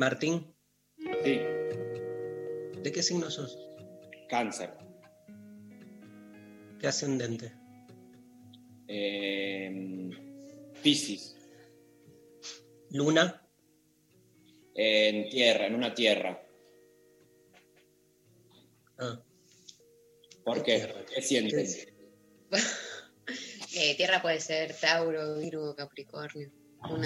Martín, Sí, ¿de qué signo sos? cáncer. ¿Qué ascendente? Eh, Piscis. ¿Luna? En tierra, en una tierra. Ah, ¿Por qué? ¿Qué sienten? Eh, tierra puede ser Tauro, Virgo, Capricornio.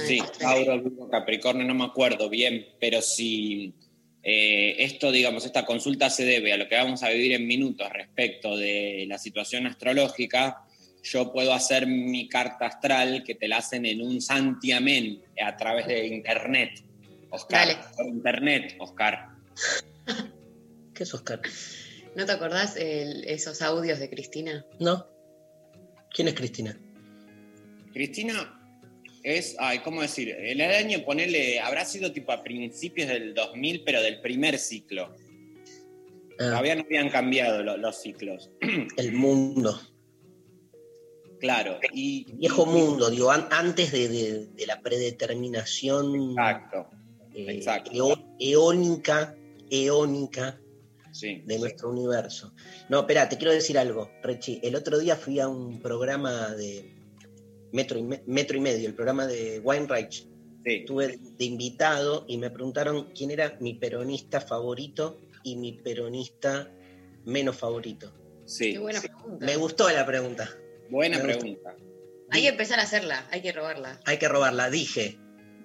Sí. Tauro, Virgo, Capricornio, no me acuerdo bien, pero si eh, esto, digamos, esta consulta se debe a lo que vamos a vivir en minutos respecto de la situación astrológica, yo puedo hacer mi carta astral que te la hacen en un santiamén a través de internet. Oscar, Dale. por internet, Oscar. ¿qué es Oscar? ¿No te acordás el- esos audios de Cristina? ¿No? ¿Quién es Cristina? Cristina es, ay, ¿cómo decir? El año, ponele, habrá sido tipo a principios del 2000, pero del primer ciclo. Ah, Todavía no habían cambiado lo- los ciclos. el mundo. Claro. Y, Viejo mundo, digo, an- antes de, de- de la predeterminación Exacto, eh, exacto. eónica, eónica sí. de nuestro universo. No, espera, te quiero decir algo, Rechi. El otro día fui a un programa de Metro y, Me- Metro y Medio, el programa de Weinreich. Sí. Estuve de invitado y me preguntaron quién era mi peronista favorito y mi peronista menos favorito. sí, Qué buena sí. pregunta. Me gustó la pregunta. Buena Me pregunta. Hay que empezar a hacerla, hay que robarla. Hay que robarla, dije.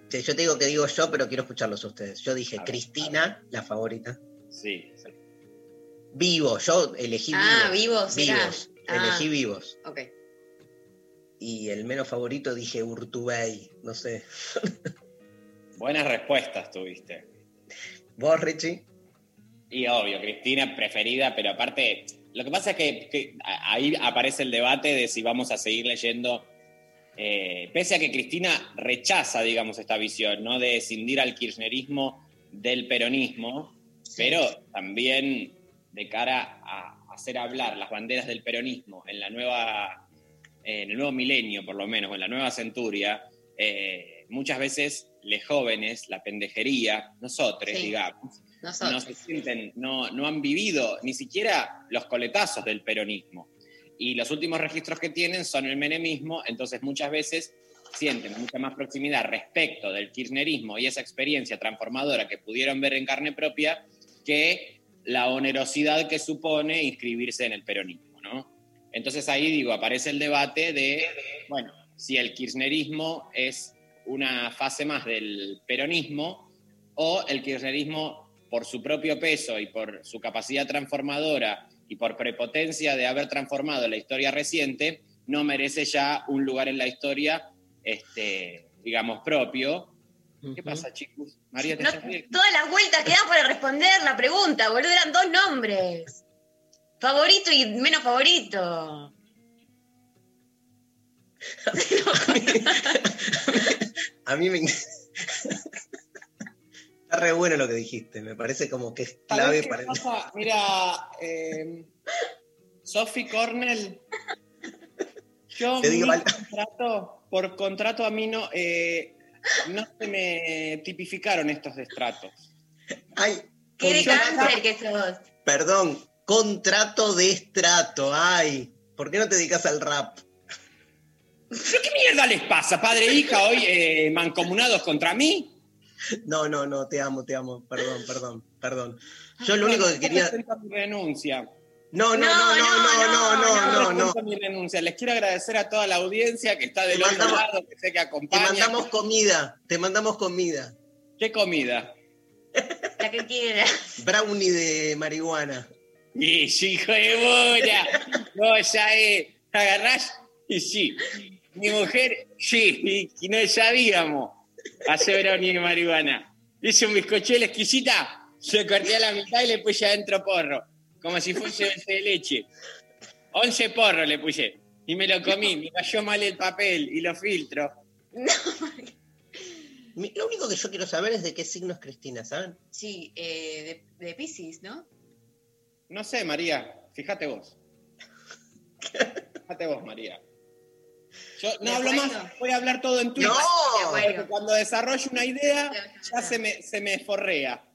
Yo te digo que digo yo, pero quiero escucharlos a ustedes. Yo dije ver, Cristina, la favorita. Sí, sí. Vivo, yo elegí Ah, vivos. vivos, será. Vivos, Ah. elegí vivos. Ok. Y el menos favorito dije Urtubey, no sé. Buenas respuestas tuviste. ¿Vos, Richie? Y obvio, Cristina preferida, pero aparte, lo que pasa es que, ahí aparece el debate de si vamos a seguir leyendo, eh, pese a que Cristina rechaza, digamos, esta visión, ¿no? De escindir al kirchnerismo del peronismo, pero también de cara a hacer hablar las banderas del peronismo en la nueva, en el nuevo milenio, por lo menos, o en la nueva centuria, eh, muchas veces les jóvenes, la pendejería, nosotros, Sí. digamos, Nosotros. no se sienten, no, no han vivido ni siquiera los coletazos del peronismo. Y los últimos registros que tienen son el menemismo, entonces muchas veces sienten mucha más proximidad respecto del kirchnerismo y esa experiencia transformadora que pudieron ver en carne propia que la onerosidad que supone inscribirse en el peronismo. Entonces ahí digo, aparece el debate de, bueno, si el kirchnerismo es una fase más del peronismo o el kirchnerismo por su propio peso y por su capacidad transformadora y por prepotencia de haber transformado la historia reciente, no merece ya un lugar en la historia, este, digamos, propio. ¿Qué pasa, chicos? María, todas las vueltas que dan para responder la pregunta, boludo, eran dos nombres. Favorito y menos favorito. A mí me. Está re bueno lo que dijiste, me parece como que es clave ¿Sabés qué para el- pasa? Mira, eh, Sophie Cornell, yo Te digo mi al- contrato, por contrato a mí no, eh, no se me tipificaron estos destratos. Ay, ¿Qué de cáncer que sos? Perdón, contrato de estrato, ay. ¿Por qué no te dedicas al rap? ¿Pero qué mierda les pasa, padre e hija, hoy eh, mancomunados contra mí? No, no, no, te amo, te amo. Perdón, perdón, perdón. Yo lo único que quería. Mi renuncia. No, no, no, no, no, no, no, paso mi renuncia. Les quiero agradecer a toda la audiencia que está del Te otro lado, que sé que Te acompaña. mandamos comida, te mandamos comida. ¿Qué comida? La que quiera. Brownie de marihuana. Y sí, hijo de puta. Vos ya eh, agarrás y sí. Mi mujer, sí, y no sabíamos hacer brownie de marihuana. Hice un bizcochuelo exquisita, se corté a la mitad y le puse adentro porro, como si fuese de leche. Once porros le puse y me lo comí, me cayó mal el papel y lo filtro. Mi- Lo único que yo quiero saber es de qué signo es Cristina, ¿saben? Sí, eh, de, de Pisces, ¿no? No sé, María, fíjate vos. Fíjate vos, María. Yo no hablo más, voy a hablar todo en Twitter. ¡No! bueno. Cuando desarrollo una idea, ya se me, se me forrea.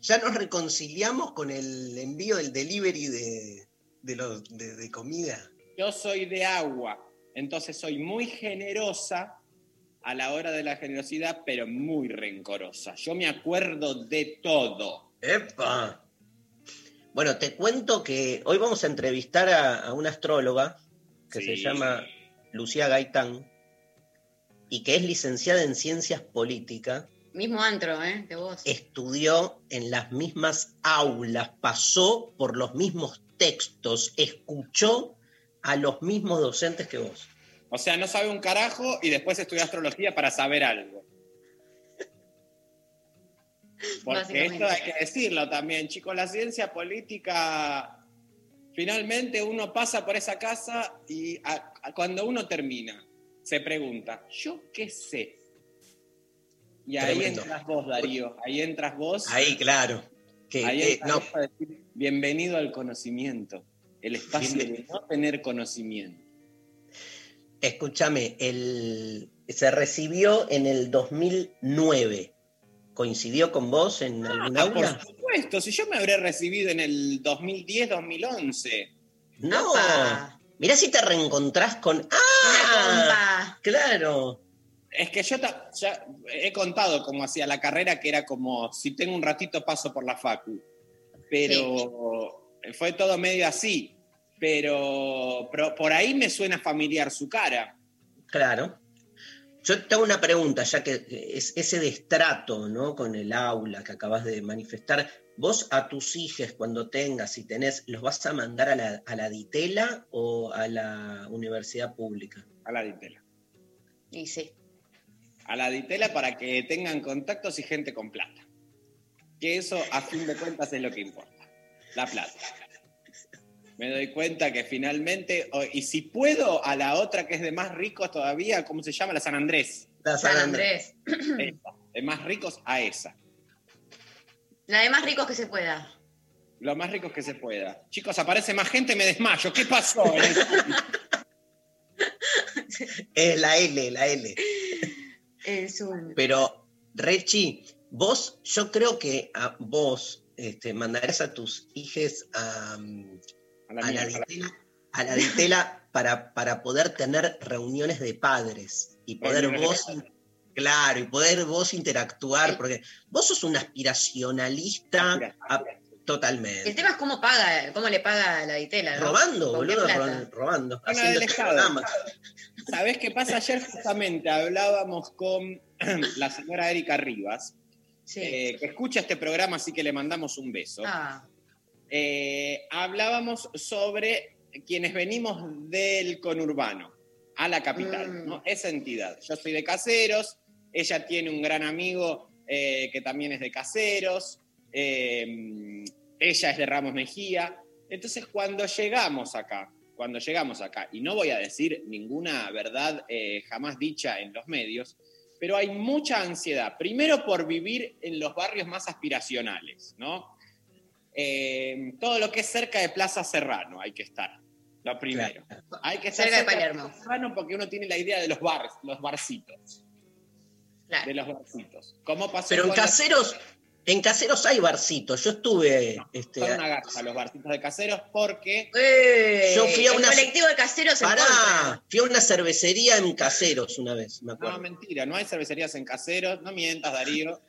Ya nos reconciliamos con el envío del delivery de, de, los, de, de comida. Yo soy de agua, entonces soy muy generosa a la hora de la generosidad, pero muy rencorosa. Yo me acuerdo de todo. ¡Epa! Bueno, te cuento que hoy vamos a entrevistar a, a una astróloga que se llama Lucía Gaitán y que es licenciada en Ciencias Políticas. Mismo antro, ¿eh? De vos. estudió en las mismas aulas, pasó por los mismos textos, escuchó a los mismos docentes que vos. O sea, no sabe un carajo y después estudia astrología para saber algo. Porque esto hay que decirlo también, chicos, la ciencia política, finalmente uno pasa por esa casa y a- a- cuando uno termina, se pregunta, ¿yo qué sé? Y ahí Tremendo. entras vos, Darío, ahí entras vos. Ahí, claro. Que, ahí no, a decir, bienvenido al conocimiento, el espacio de no tener conocimiento. escúchame, el, se recibió en el 2009. ¿Coincidió con vos en algún Ah, por aula? supuesto, si yo me habré recibido en el 2010-2011. No. ¡Apa! Mirá si te reencontrás con. ¡Ah! Claro. Es que yo ta- ya he contado cómo hacía la carrera, que era como, si tengo un ratito paso por la facu. Pero fue todo medio así. Pero, pero por ahí me suena familiar su cara. Claro. Yo te hago una pregunta, ya que es ese destrato ¿no? con el aula que acabas de manifestar. ¿Vos a tus hijos, cuando tengas, si tenés, los vas a mandar a la, a la DITELA o a la universidad pública? A la ditela. Y sí. A la ditela para que tengan contactos y gente con plata. Que eso, a fin de cuentas, es lo que importa. La plata. Me doy cuenta que finalmente, y si puedo, a la otra que es de más ricos todavía, ¿cómo se llama? La San Andrés. La San Andrés. Esa, de más ricos a esa. La de más ricos que se pueda. Lo más ricos que se pueda. Chicos, aparece más gente, me desmayo. ¿Qué pasó? Es la L, la L. El Zoom. Pero, Rechi, vos, yo creo que a vos este, mandarás a tus hijos a, mm, A la a la mierda. ditela, a la ditela para, para poder tener reuniones de padres y poder vos, claro, y poder vos interactuar, porque vos sos un aspiracionalista mira. El totalmente. tema es cómo paga, cómo le paga a la ditela, ¿no? Robando, ¿Con qué boludo, robando. Haciendo del este Estado. ¿Sabés qué pasa? Ayer justamente hablábamos con la señora Erika Rivas, Sí. eh, que escucha este programa, así que le mandamos un beso. Ah, Eh, hablábamos sobre quienes venimos del conurbano a la capital, Mm. ¿no? Esa entidad. Yo soy de Caseros, ella tiene un gran amigo eh, que también es de Caseros, eh, ella es de Ramos Mejía. Entonces, cuando llegamos acá, cuando llegamos acá, y no voy a decir ninguna verdad eh, jamás dicha en los medios, pero hay mucha ansiedad, primero por vivir en los barrios más aspiracionales, ¿no? Eh, todo lo que es cerca de Plaza Serrano hay que estar, lo primero. Hay que estar Cerca de Palermo. Plaza Serrano porque uno tiene la idea de los bares, los barcitos, claro. de los barcitos. ¿Cómo pasó Pero en caseros, en caseros hay barcitos. Yo estuve. este, Son una garza los barcitos de caseros porque ¡Eh! Yo fui a el una- colectivo de caseros en Pará, fui a una cervecería en caseros una vez, me No, acuerdo. mentira, no hay cervecerías en caseros, no mientas, Darío,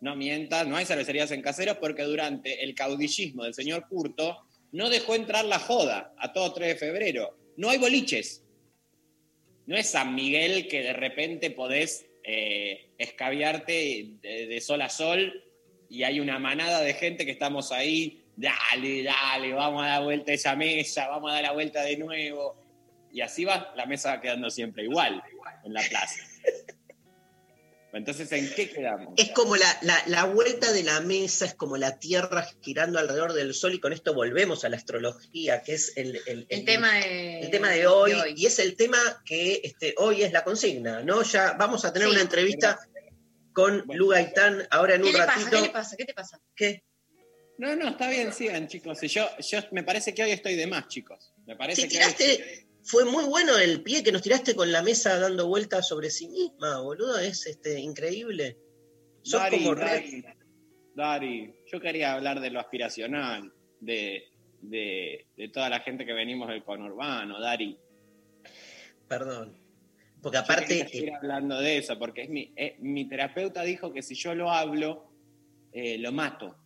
no mientas, no hay cervecerías en caseros porque durante el caudillismo del señor Curto no dejó entrar la joda a todo 3 de febrero. no hay boliches. No es San Miguel que de repente podés eh, de, de sol a sol y hay una manada de gente que estamos ahí, dale, dale, vamos a dar vuelta a esa mesa, vamos a dar la vuelta de nuevo. Y así va, la mesa va quedando siempre igual en la plaza. Entonces, ¿en qué quedamos? Es como la, la- la vuelta de la mesa, es como la Tierra girando alrededor del Sol, y con esto volvemos a la astrología, que es el, el- El el- tema de, el tema de hoy, y es el tema que este, hoy es la consigna, ¿no? Ya vamos a tener Sí, una entrevista con Bueno. Lu Gaitán ahora en ¿Qué un pasa? ratito. ¿Qué le pasa? ¿Qué te pasa? ¿Qué? No, no, está bien, sigan, chicos. Y Yo, yo me parece que hoy estoy de más, chicos. Me parece Si que hoy- tiraste, fue muy bueno el pie que nos tiraste con la mesa dando vueltas sobre sí misma, boludo, es este, increíble. Sos Dari, como Dari, Dari, yo quería hablar de lo aspiracional, de, de, de toda la gente que venimos del conurbano, Dari. Perdón. Porque Yo aparte, quería seguir hablando de eso, porque es mi, eh, mi terapeuta dijo que si yo lo hablo, eh, lo mato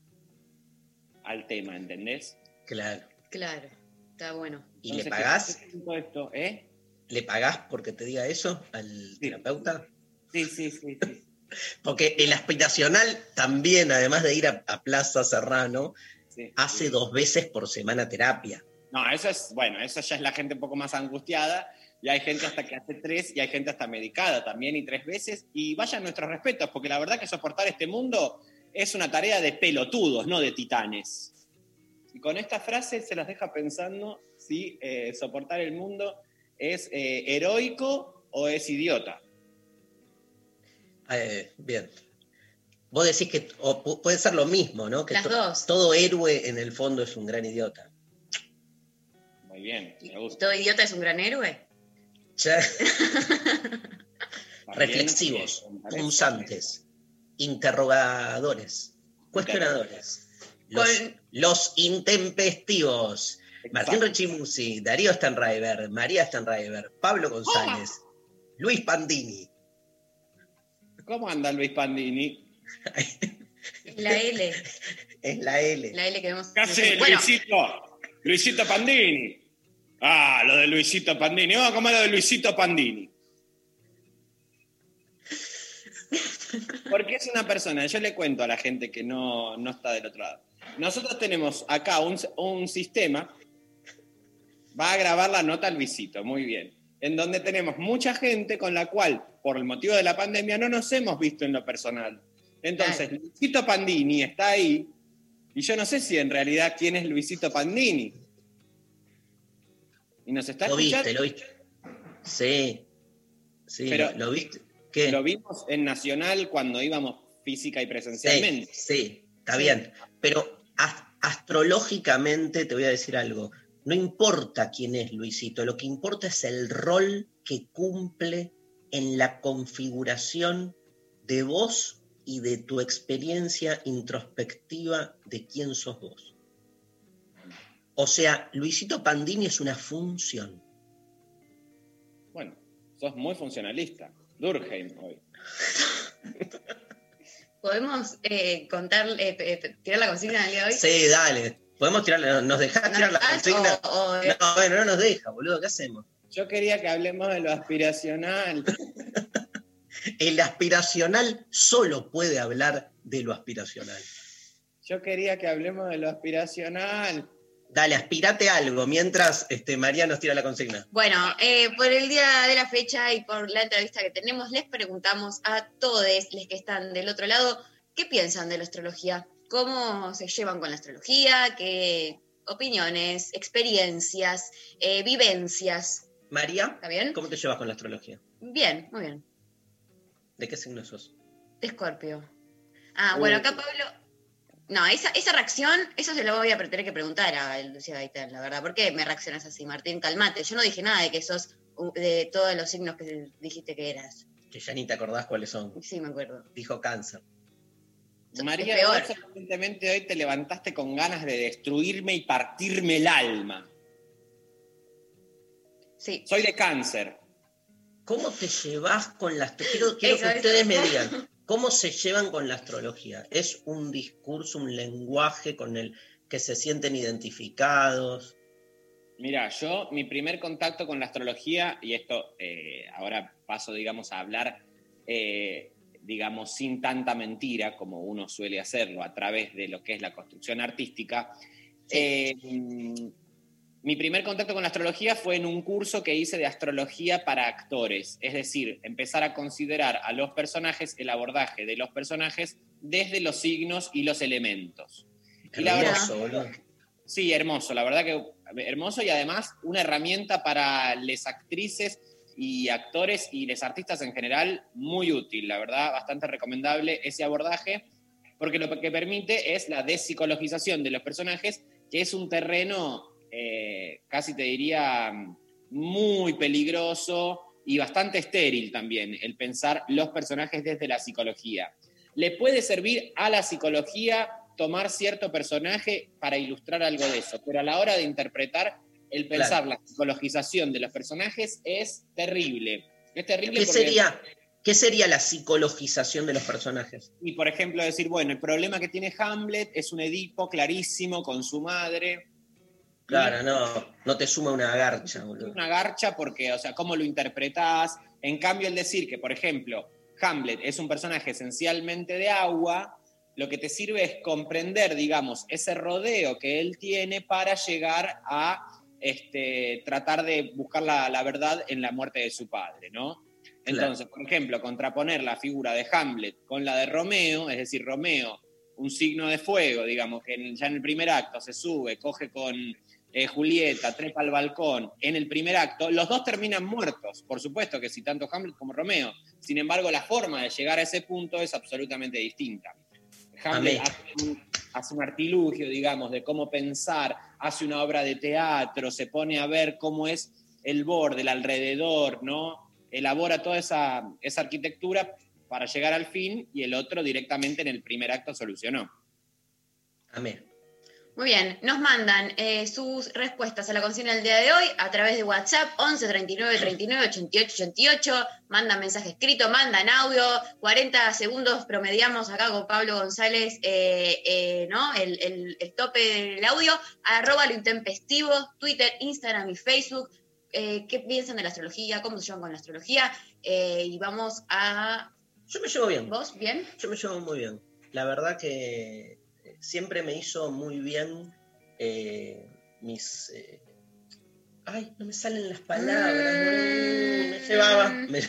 al tema, ¿entendés? claro. Claro, está bueno. ¿Y le pagás? ¿qué siento esto, ¿eh? ¿Le pagás porque te diga eso al terapeuta? Sí, sí, sí, sí. Porque el aspiracional también, además de ir a, a Plaza Serrano, sí, hace dos veces por semana terapia. No, eso es, bueno, eso ya es la gente un poco más angustiada, y hay gente hasta que hace tres, y hay gente hasta medicada también, y tres veces, y vayan nuestros respetos, porque la verdad que soportar este mundo es una tarea de pelotudos, no de titanes. Y con esta frase se las deja pensando si eh, soportar el mundo es eh, heroico o es idiota. Eh, bien. Vos decís que o puede ser lo mismo, ¿no? Que Las to- dos. todo héroe en el fondo es un gran idiota. Muy bien, me ¿Y gusta. todo idiota es un gran héroe? Ya, reflexivos, punzantes, interrogadores, cuestionadores. Los, Con- los intempestivos. Martín. Rechimusi, Darío Stanraiver, María Stanraiver, Pablo González, Luis Pandini. ¿Cómo anda Luis Pandini? La L. Es la L. La L que vemos. ¿Qué hace Bueno, Luisito? Luisito Pandini. Ah, lo de Luisito Pandini. Vamos a comer lo de Luisito Pandini. Porque es una persona, yo le cuento a la gente que no, no está del otro lado. Nosotros tenemos acá un, un sistema, va a grabar la nota Luisito, muy bien, en donde tenemos mucha gente con la cual, por el motivo de la pandemia, no nos hemos visto en lo personal. Entonces, Claro. Luisito Pandini está ahí, y yo no sé si en realidad quién es Luisito Pandini. Y nos está Lo escuchando. viste, lo viste. Sí. Sí, Pero- lo, viste. ¿Qué? Lo vimos en Nacional cuando íbamos física y presencialmente. sí, está Sí. bien. Pero as- astrológicamente te voy a decir algo. No importa quién es Luisito, lo que importa es el rol que cumple en la configuración de vos y de tu experiencia introspectiva de quién sos vos. O sea, Luisito Pandini es una función. Bueno, sos muy funcionalista. Durkheim hoy. ¿Podemos eh, contar, eh, eh, tirar la consigna del día de hoy? Sí, dale. ¿Podemos tirar, nos dejás ¿No tirar la estás? consigna? O- o- No, bueno, no nos deja, boludo, ¿qué hacemos? Yo quería que hablemos de lo aspiracional. El aspiracional solo puede hablar de lo aspiracional. Yo quería que hablemos de lo aspiracional. Dale, aspirate algo mientras este, María nos tira la consigna. Bueno, eh, por el día de la fecha y por la entrevista que tenemos, les preguntamos a todos los que están del otro lado, ¿qué piensan de la astrología? ¿Cómo se llevan con la astrología? ¿Qué opiniones, experiencias, eh, vivencias? María, ¿Está bien? ¿cómo te llevas con la astrología? Bien, muy bien. ¿De qué signo sos? Escorpio. Ah, bueno, acá Pablo. No, esa, esa reacción, eso se lo voy a tener que preguntar a Lucía Gaitán, la verdad. ¿Por qué me reaccionas así, Martín? Calmate. Yo no dije nada de que sos de todos los signos que dijiste que eras. Que ya ni te acordás cuáles son. Sí, me acuerdo. Dijo cáncer. María, sorprendentemente hoy te levantaste con ganas de destruirme y partirme el alma. Sí. Soy de cáncer. ¿Cómo te llevas con la astrología? Quiero, quiero Eso, que eso. ustedes me digan, ¿cómo se llevan con la astrología? ¿Es un discurso, un lenguaje con el que se sienten identificados? Mira, yo, mi primer contacto con la astrología, y esto eh, ahora paso, digamos, a hablar, eh, digamos, sin tanta mentira como uno suele hacerlo a través de lo que es la construcción artística. Eh, mi primer contacto con la astrología fue en un curso que hice de astrología para actores, es decir, empezar a considerar a los personajes, el abordaje de los personajes desde los signos y los elementos. Y la Hermoso, verdad-. Sí, hermoso, la verdad que hermoso y además una herramienta para las actrices y actores y los artistas en general muy útil, la verdad, bastante recomendable ese abordaje, porque lo que permite es la despsicologización de los personajes, que es un terreno, eh, casi te diría, muy peligroso y bastante estéril también, el pensar los personajes desde la psicología. Le puede servir a la psicología tomar cierto personaje para ilustrar algo de eso, pero a la hora de interpretar, el pensar la psicologización de los personajes es terrible. Es terrible ¿Qué porque- sería, ¿Qué sería la psicologización de los personajes? y por ejemplo decir, bueno, el problema que tiene Hamlet es un Edipo clarísimo con su madre. Claro, no, no te suma una garcha, boludo. una garcha porque, o sea, ¿cómo lo interpretás? En cambio, el decir que, por ejemplo, Hamlet es un personaje esencialmente de agua, lo que te sirve es comprender, digamos, ese rodeo que él tiene para llegar a este, tratar de buscar la, la verdad en la muerte de su padre, ¿no? Entonces, por ejemplo, contraponer la figura de Hamlet con la de Romeo, es decir, Romeo, un signo de fuego, digamos, que en- ya en el primer acto se sube, coge con eh, Julieta, trepa al balcón, en el primer acto, los dos terminan muertos, por supuesto que si tanto Hamlet como Romeo. Sin embargo, la forma de llegar a ese punto es absolutamente distinta. Hamlet hace un, hace un artilugio, digamos, de cómo pensar, hace una obra de teatro, se pone a ver cómo es el borde, el alrededor, ¿no? Elabora toda esa, esa arquitectura para llegar al fin y el otro directamente en el primer acto solucionó. Amén. Muy bien, nos mandan eh, sus respuestas a la consigna del día de hoy a través de WhatsApp 11 39 39 88 88. Mandan mensaje escrito, mandan audio. 40 segundos promediamos acá con Pablo González, eh, eh, ¿no? El, el- el tope del audio. Arroba lo intempestivo, Twitter, Instagram y Facebook. ¿Qué piensan de la astrología? ¿Cómo se llevan con la astrología? Y vamos a. Yo me llevo bien. ¿Vos? ¿Bien? Yo me llevo muy bien. La verdad que siempre me hizo muy bien eh, mis... eh, Ay, no me salen las palabras. Mm. Me llevaba. me-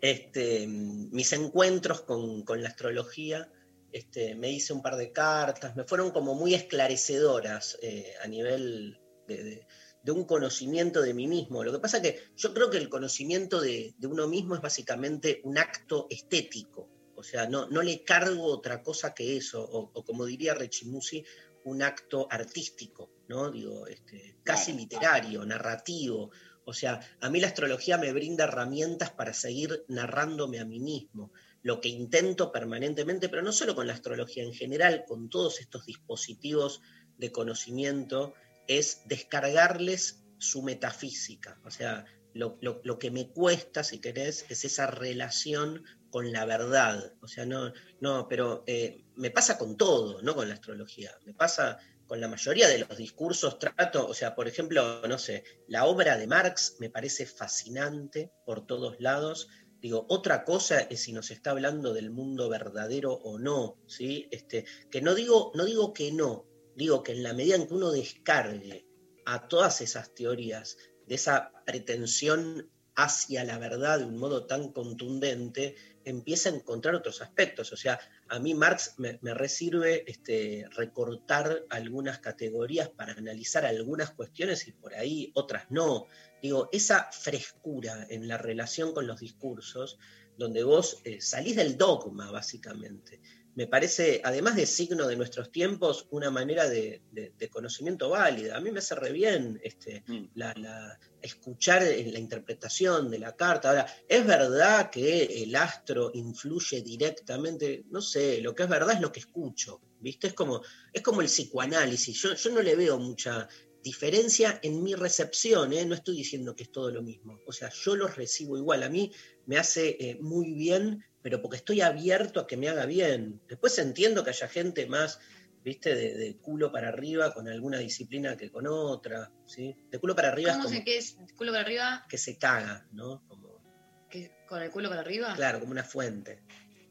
este, mis encuentros con, con la astrología, este, me hice un par de cartas, me fueron como muy esclarecedoras eh, a nivel de, de- de un conocimiento de mí mismo. Lo que pasa que yo creo que el conocimiento de, de uno mismo es básicamente un acto estético, o sea, no, no le cargo otra cosa que eso, o, o como diría Rechimusi, un acto artístico, ¿no? Digo, este, casi literario, narrativo. O sea, a mí la astrología me brinda herramientas para seguir narrándome a mí mismo, lo que intento permanentemente, pero no solo con la astrología en general, con todos estos dispositivos de conocimiento, es descargarles su metafísica. O sea, lo, lo- lo que me cuesta, si querés, es esa relación con la verdad. O sea, no, no, pero eh, me pasa con todo, no con la astrología. Me pasa con la mayoría de los discursos, trato, o sea, por ejemplo, no sé, la obra de Marx me parece fascinante por todos lados. Digo, otra cosa es si nos está hablando del mundo verdadero o no, ¿sí? Este, que no digo, no digo que no, digo que en la medida en que uno descargue a todas esas teorías de esa pretensión hacia la verdad de un modo tan contundente, empieza a encontrar otros aspectos. O sea, a mí Marx me, me resirve este, recortar algunas categorías para analizar algunas cuestiones y por ahí otras no. Digo, esa frescura en la relación con los discursos, donde vos eh, salís del dogma, básicamente, me parece, además de signo de nuestros tiempos, una manera de, de- de conocimiento válida. A mí me hace re bien este, Mm. la, la- escuchar eh, la interpretación de la carta. Ahora, ¿es verdad que el astro influye directamente? No sé, lo que es verdad es lo que escucho, ¿viste? Es como, es como el psicoanálisis. Yo, yo no le veo mucha diferencia en mi recepción, ¿eh? no estoy diciendo que es todo lo mismo. O sea, yo lo recibo igual. A mí me hace eh, muy bien, pero porque estoy abierto a que me haga bien. Después entiendo que haya gente más ¿viste? De, de culo para arriba con alguna disciplina que con otra, ¿sí? De culo para arriba es ¿Cómo como sé qué es culo para arriba? que se caga, ¿no? Como, ¿Qué- ¿Con el culo para arriba? claro, como una fuente.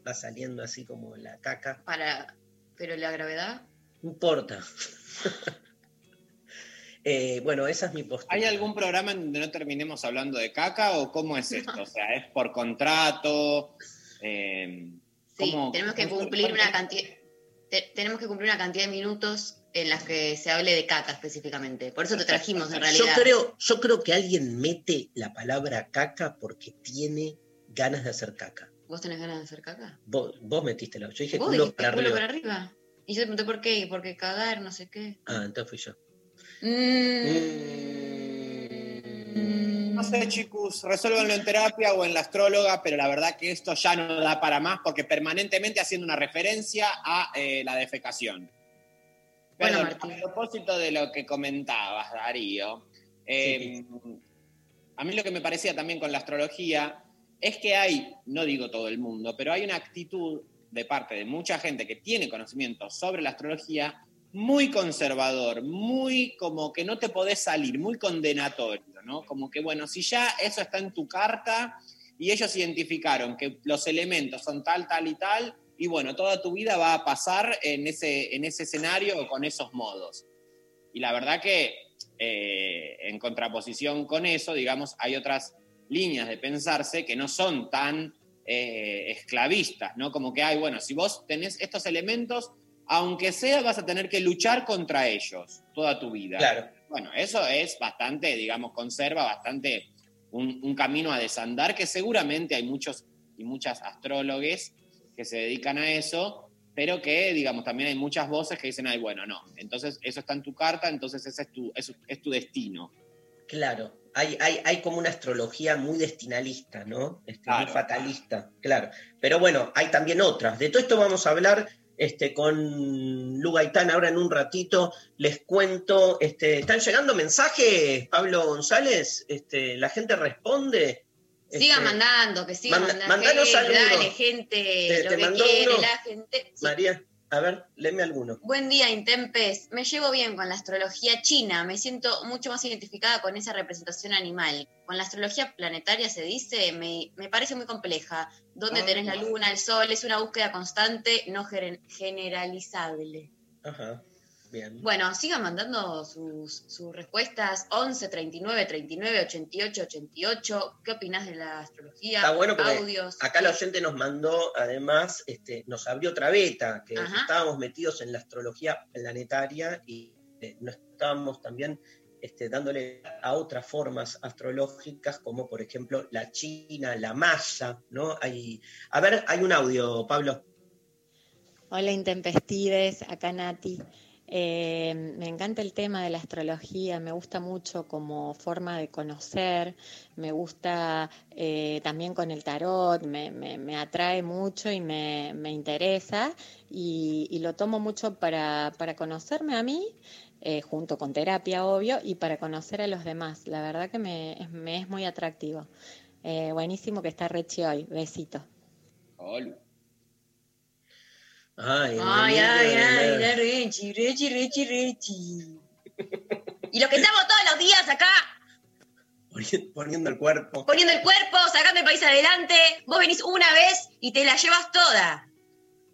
Va saliendo así como la caca. Para. Pero la gravedad. No importa. Eh, bueno, esa es mi postura. ¿Hay algún programa en donde no terminemos hablando de caca o cómo es esto? O sea, ¿es por contrato? Eh, Sí, ¿cómo- tenemos que cumplir una cantidad. te- tenemos que cumplir una cantidad de minutos en las que se hable de caca específicamente. Por eso te trajimos en Yo realidad. creo, yo creo que alguien mete la palabra caca porque tiene ganas de hacer caca. ¿Vos tenés ganas de hacer caca? Vos, vos metiste la. Yo dije ¿Vos culo para culo arriba. para arriba? Y yo te pregunté por qué, y por qué cagar, no sé qué. Ah, entonces fui yo. Mm. No sé, chicos, resuélvanlo en terapia o en la astróloga, pero la verdad que esto ya no da para más porque permanentemente haciendo una referencia a eh, la defecación. Bueno, Perdón, Martín. a propósito de lo que comentabas, Darío, eh, a mí lo que me parecía también con la astrología es que hay, no digo todo el mundo, pero hay una actitud de parte de mucha gente que tiene conocimiento sobre la astrología muy conservador, muy como que no te podés salir, muy condenatorio, ¿no? Como que, bueno, si ya eso está en tu carta y ellos identificaron que los elementos son tal, tal y tal, y bueno, toda tu vida va a pasar en ese, en ese escenario con esos modos. Y la verdad que eh, en contraposición con eso, digamos, hay otras líneas de pensarse que no son tan eh, esclavistas, ¿no? Como que hay, bueno, si vos tenés estos elementos, aunque sea, vas a tener que luchar contra ellos toda tu vida. Claro. Bueno, eso es bastante, digamos, conserva bastante un, un camino a desandar que seguramente hay muchos y muchas astrólogos que se dedican a eso, pero que, digamos, también hay muchas voces que dicen, ay, bueno, no, entonces eso está en tu carta, entonces ese es tu, es, es tu destino. Claro. Hay, hay, hay como una astrología muy destinalista, ¿no? Este, Claro. Muy fatalista, claro. Pero bueno, hay también otras. De todo esto vamos a hablar este, con Lu Gaitán ahora en un ratito. Les cuento, este, ¿están llegando mensajes, Pablo González? Este, ¿La gente responde? Siga Este, mandando, que siga manda- mandando. mandanos alguno. dale, gente, Te- lo te que quiere uno. la gente. Sí. María, a ver, léeme alguno. Buen día, Intempes. Me llevo bien con la astrología china. Me siento mucho más identificada con esa representación animal. Con la astrología planetaria se dice, me, me parece muy compleja. ¿Dónde Ah. tenés la luna, el sol? Es una búsqueda constante, no gener- generalizable. Ajá, bien. Bueno, sigan mandando sus, sus respuestas. 11 39 39 88 88. ¿Qué opinás de la astrología? Está bueno porque Audios. Acá la oyente nos mandó, además, este, nos abrió otra beta, que Ajá. estábamos metidos en la astrología planetaria y eh, no estábamos también este, dándole a otras formas astrológicas, como por ejemplo la china, la maya, ¿no? Hay, a ver, hay un audio, Pablo. Hola Intempestives, acá Nati. Eh, me encanta el tema de la astrología, me gusta mucho como forma de conocer, me gusta eh, también con el tarot, me, me- atrae mucho y me, me interesa y, y lo tomo mucho para, para conocerme a mí, eh, junto con terapia, obvio, y para conocer a los demás. La verdad que me, es- muy atractivo. Buenísimo que está Rechi hoy, besito. Olu. Ay, Ay, ay, ay, la Rechi, Rechi, Rechi, Rechi. Y los que estamos todos los días acá, poni- poniendo el cuerpo. poniendo el cuerpo, sacando el país adelante, vos venís una vez y te la llevas toda.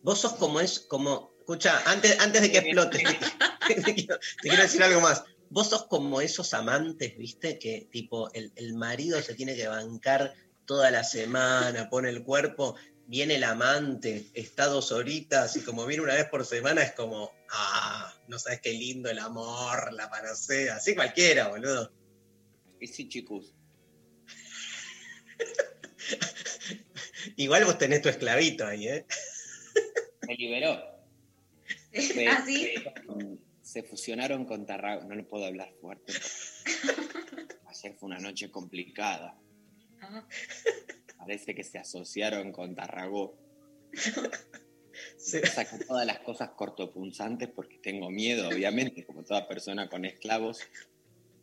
Vos sos como es, como, escucha, antes, antes de que explote, te quiero, te quiero decir algo más. Vos sos como esos amantes, viste, que tipo el, el marido se tiene que bancar toda la semana, pone el cuerpo, viene el amante, está dos horitas y como viene una vez por semana es como, ah, no sabes qué lindo el amor, la panacea, así cualquiera, boludo. Y sí, chicos. Igual vos tenés tu esclavito ahí, ¿eh? Me liberó. Se, ¿Ah, sí? se- se fusionaron con Tarragona. No le puedo hablar fuerte. Ayer fue una noche complicada. Parece que se asociaron con Tarragó. Sí. Saco todas las cosas cortopunzantes porque tengo miedo, obviamente, como toda persona con esclavos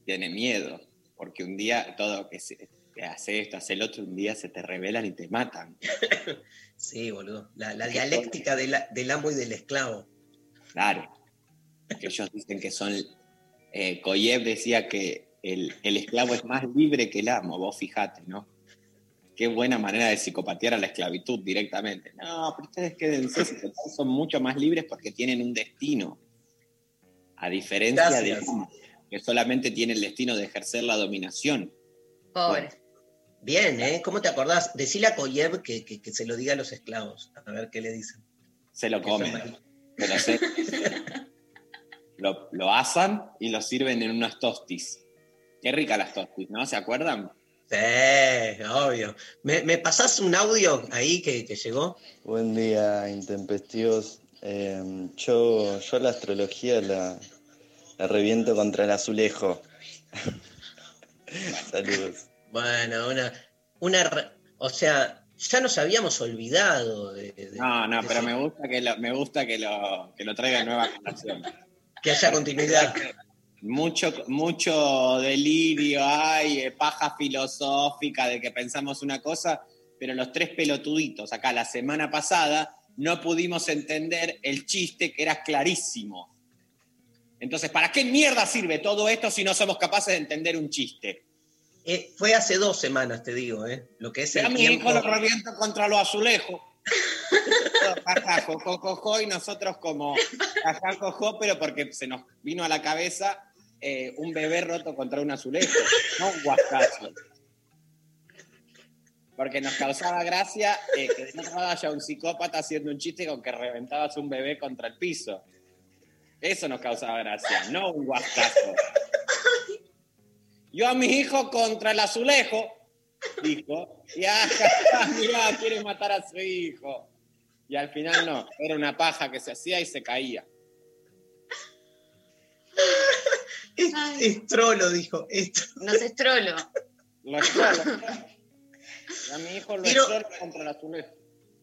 tiene miedo. Porque un día todo que se que hace esto, hace el otro, un día se te revelan y te matan. Sí, boludo. La, la dialéctica de la- del amo y del esclavo. Claro. que ellos dicen que son... Eh, Koyev decía que el, el esclavo es más libre que el amo, vos fijate, ¿no? Qué buena manera de psicopatear a la esclavitud directamente. No, pero ustedes quédense, son mucho más libres porque tienen un destino. A diferencia de que solamente tiene el destino de ejercer la dominación. Pobre. bien, ¿eh? ¿Cómo te acordás? Decile a Koyev que, que, se lo diga a los esclavos, a ver qué le dicen. Se lo comen. lo, lo asan y lo sirven en unas tostis. Qué rica las tostis, ¿no? ¿Se acuerdan? Sí, obvio. ¿Me, me pasás un audio ahí que, que llegó? Buen día, intempestivos. Em, yo, yo la astrología la, la reviento contra el azulejo. Saludos. Bueno, una, una, o sea, ya nos habíamos olvidado de. no, no, pero me gusta que lo, me gusta que lo, que lo traiga en nueva generación. Que haya continuidad. Mucho, mucho delirio, hay eh, paja filosófica de que pensamos una cosa, pero los tres pelotuditos acá la semana pasada no pudimos entender el chiste que era clarísimo. Entonces, ¿para qué mierda sirve todo esto si no somos capaces de entender un chiste? Eh, fue hace dos semanas, te digo, ¿eh? Lo que es el mi hijo lo reviento contra lo azulejo. y nosotros como jajajojo, pero porque se nos vino a la cabeza eh, un bebé roto contra un azulejo, no un guascazo. Porque nos causaba gracia eh, que no haya un psicópata haciendo un chiste con que reventabas un bebé contra el piso. Eso nos causaba gracia, no un guascazo. Yo a mi hijo contra el azulejo, dijo, y ah, mirá, quiere matar a su hijo. Y al final no, era una paja que se hacía y se caía. Es, trolo, dijo. No es trolo. Lo A mi hijo lo quiero, contra la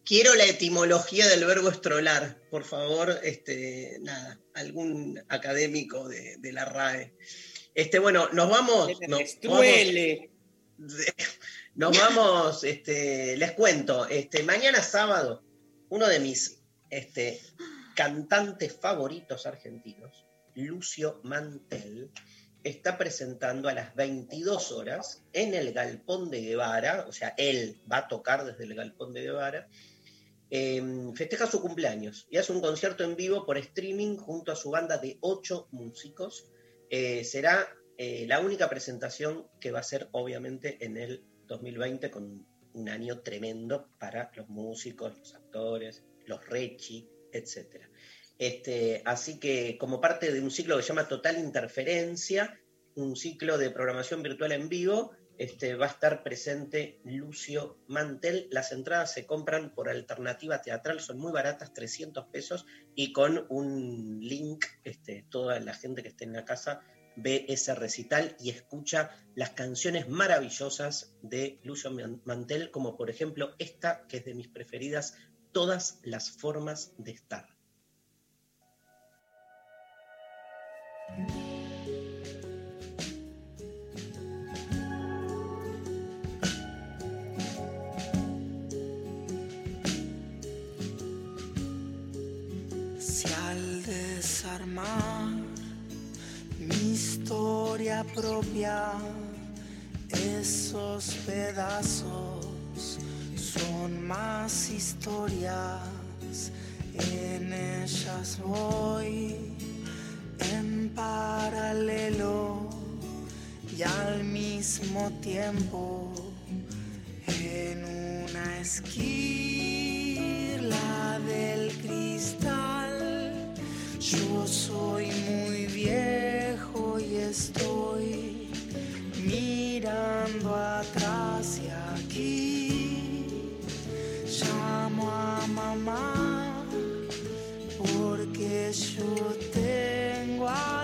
Quiero la etimología del verbo estrolar, por favor, este, nada, algún académico de, la RAE. Este, bueno, nos vamos. Nos, vamos, nos vamos, este, les cuento, este, mañana sábado, uno de mis este, cantantes favoritos argentinos, Lucio Mantel, está presentando a las 22 horas en el Galpón de Guevara, o sea, él va a tocar desde el Galpón de Guevara, em, festeja su cumpleaños y hace un concierto en vivo por streaming junto a su banda de ocho músicos. Eh, será eh, la única presentación que va a ser obviamente en el 2020 con un año tremendo para los músicos, los actores, los rechi, etc. Este, así que como parte de un ciclo que se llama Total Interferencia, un ciclo de programación virtual en vivo, este, va a estar presente Lucio Mantel. Las entradas se compran por alternativa teatral, son muy baratas, 300 pesos, y con un link, este, toda la gente que esté en la casa ve ese recital y escucha las canciones maravillosas de Lucio Mantel, como por ejemplo esta, que es de mis preferidas, Todas las formas de estar. Si al desarmar mi historia propia, esos pedazos son más historias, en ellas voy paralelo y al mismo tiempo en una esquina del cristal. Yo soy muy viejo y estoy mirando atrás y aquí. Llamo a mamá porque yo te a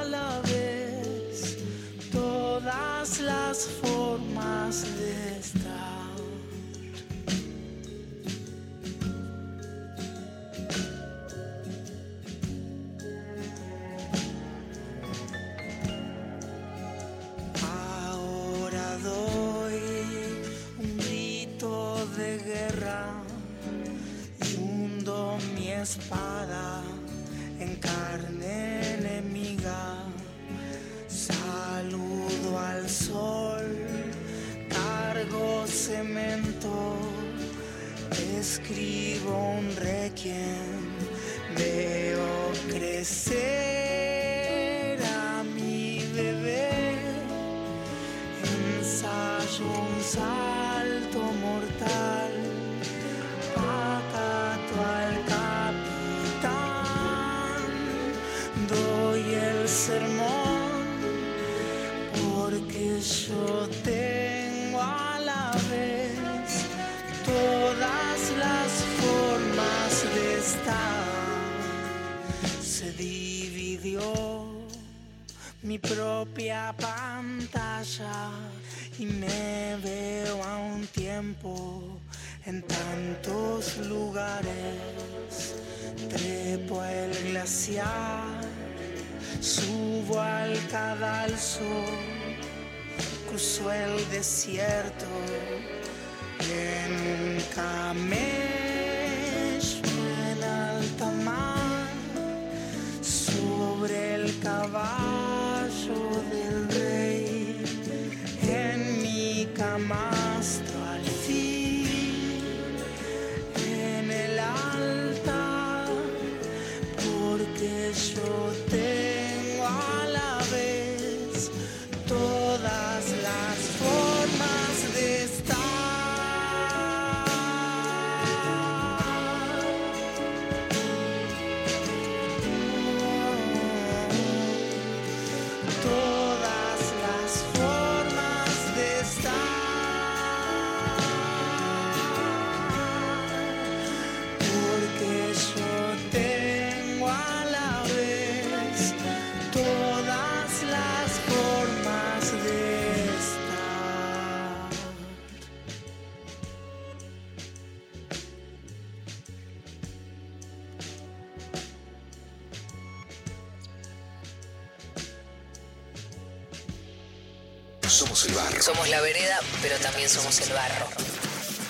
somos el barro.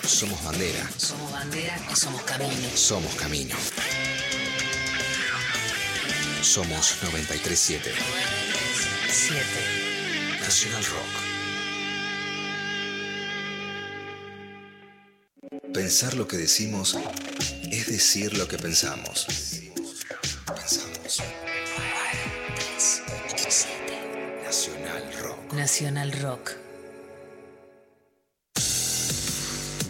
Somos bandera. Somos bandera y somos camino. Somos camino. Somos 937 Siete. Nacional Rock. Pensar lo que decimos es decir lo que pensamos. Pensamos. Nacional Rock. Nacional Rock.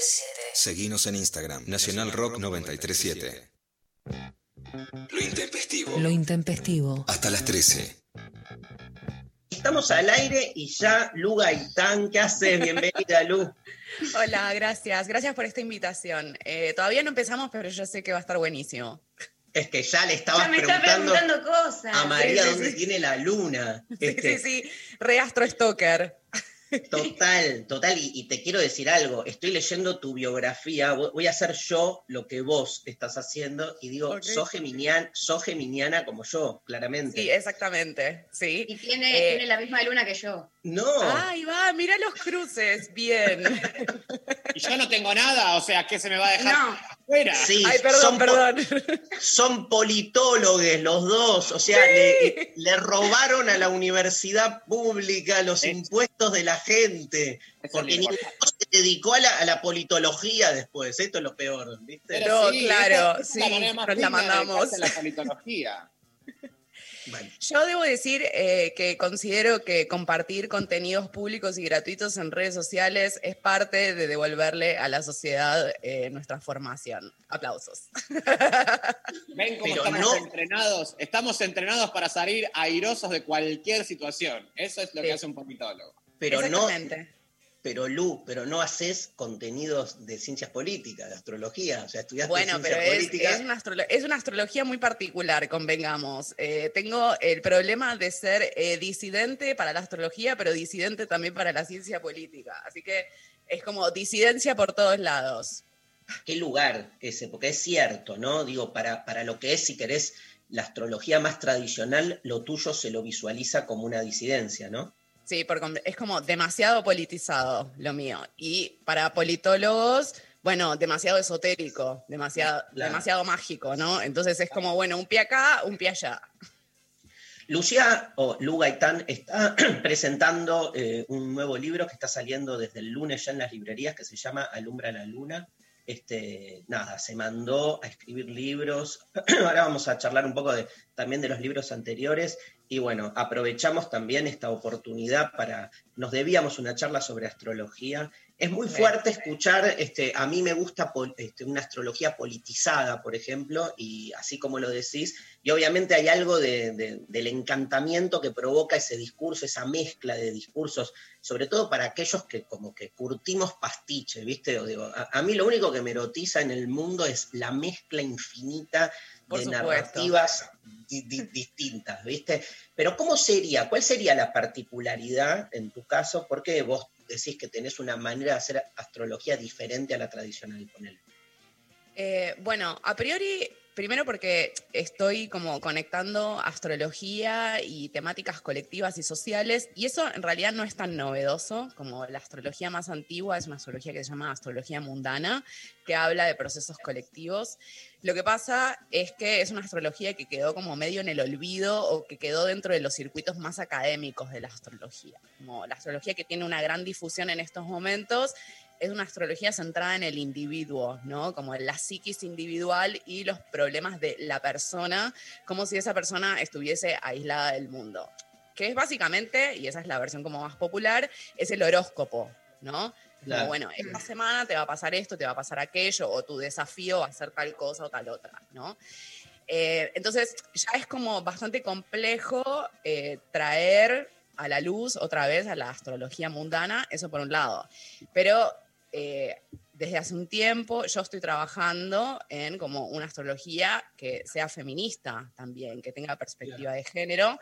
937. Seguinos en Instagram, Nacional Rock 937. Lo intempestivo. Lo intempestivo. Hasta las 13. Estamos al aire y ya Lu Gaitán, ¿qué haces? Bienvenida, Lu. Hola, gracias. Gracias por esta invitación. Eh, todavía no empezamos, pero yo sé que va a estar buenísimo. Es que ya le estabas Ya me está preguntando, cosas. a María Sí, sí, dónde sí. tiene la luna. Sí, Este, sí, sí. Re Astro Stoker. Total, total. Y, y te quiero decir algo. Estoy leyendo tu biografía. Voy a hacer yo lo que vos estás haciendo. Y digo, Ok. sos, geminian, sos geminiana como yo, claramente. Sí, exactamente. Sí. Y tiene, Eh, tiene la misma luna que yo. No, Ahí va, mira los cruces. Bien. Y yo no tengo nada, o sea, ¿qué se me va a dejar No. afuera? sí, Ay, perdón, son, po- perdón. son politólogos los dos. O sea, le, le robaron a la universidad pública los impuestos de la gente. Porque ninguno se dedicó a la, a la politología después. Esto es lo peor, ¿viste? No, Pero claro, esa- esa es sí, la nos la mandamos. la politología. Bueno, Yo debo decir eh, que considero que compartir contenidos públicos y gratuitos en redes sociales es parte de devolverle a la sociedad eh, nuestra formación. Aplausos. Ven cómo Pero estamos no- entrenados. Estamos entrenados para salir airosos de cualquier situación. Eso es lo Sí. que hace un politólogo. pero no. Pero Lu, pero no haces contenidos de ciencias políticas, de astrología. O sea, estudiaste Bueno, ciencias pero es, políticas. es una astrolo- es una astrología muy particular, convengamos. Eh, tengo el problema de ser eh, disidente para la astrología, pero disidente también para la ciencia política. Así que es como disidencia por todos lados. qué lugar ese, porque es cierto, ¿no? Digo, para, para lo que es, si querés, la astrología más tradicional, lo tuyo se lo visualiza como una disidencia, ¿no? Sí, porque es como demasiado politizado lo mío. Y para politólogos, bueno, demasiado esotérico, demasiado, Claro. demasiado mágico, ¿no? Entonces es como, bueno, un pie acá, un pie allá. Lucía o Lu Gaitán está presentando eh, un nuevo libro que está saliendo desde el lunes ya en las librerías que se llama Alumbra la Luna. Este, nada, se mandó a escribir libros. Ahora vamos a charlar un poco de, también de los libros anteriores. Y bueno, aprovechamos también esta oportunidad para. Nos debíamos una charla sobre astrología. Es muy fuerte escuchar, este, a mí me gusta este, una astrología politizada, por ejemplo, y así como lo decís, y obviamente hay algo de- de- del encantamiento que provoca ese discurso, esa mezcla de discursos, sobre todo para aquellos que como que curtimos pastiche, ¿viste? O digo, a, a mí lo único que me erotiza en el mundo es la mezcla infinita Por de supuesto. narrativas di- di- distintas, ¿viste? Pero ¿cómo sería? ¿Cuál sería la particularidad en tu caso? ¿Por qué vos decís que tenés una manera de hacer astrología diferente a la tradicional? Ponele? Eh, bueno, a priori, primero porque estoy como conectando astrología y temáticas colectivas y sociales, y eso en realidad no es tan novedoso como la astrología más antigua, es una astrología que se llama astrología mundana, que habla de procesos colectivos. Lo que pasa es que es una astrología que quedó como medio en el olvido o que quedó dentro de los circuitos más académicos de la astrología. Como la astrología que tiene una gran difusión en estos momentos es una astrología centrada en el individuo, ¿no? Como en la psiquis individual y los problemas de la persona, como si esa persona estuviese aislada del mundo. Que es básicamente, y esa es la versión como más popular, es el horóscopo, ¿no? Como, Claro. bueno, esta semana te va a pasar esto, te va a pasar aquello, o tu desafío va a ser tal cosa o tal otra, ¿no? Eh, entonces, ya es como bastante complejo eh, traer a la luz otra vez a la astrología mundana, eso por un lado. Pero eh, desde hace un tiempo yo estoy trabajando en como una astrología que sea feminista también, que tenga perspectiva de género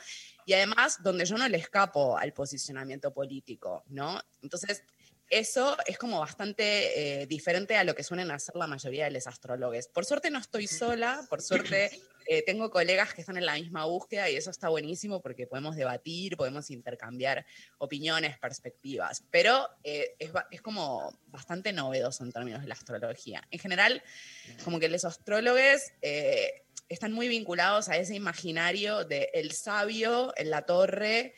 y además donde yo no le escapo al posicionamiento político, ¿no? Entonces, eso es como bastante eh, diferente a lo que suelen hacer la mayoría de los astrólogos. Por suerte no estoy sola, por suerte eh, tengo colegas que están en la misma búsqueda y eso está buenísimo porque podemos debatir, podemos intercambiar opiniones, perspectivas, pero eh, es, es como bastante novedoso en términos de la astrología. En general, como que los astrólogos eh, están muy vinculados a ese imaginario de el sabio en la torre,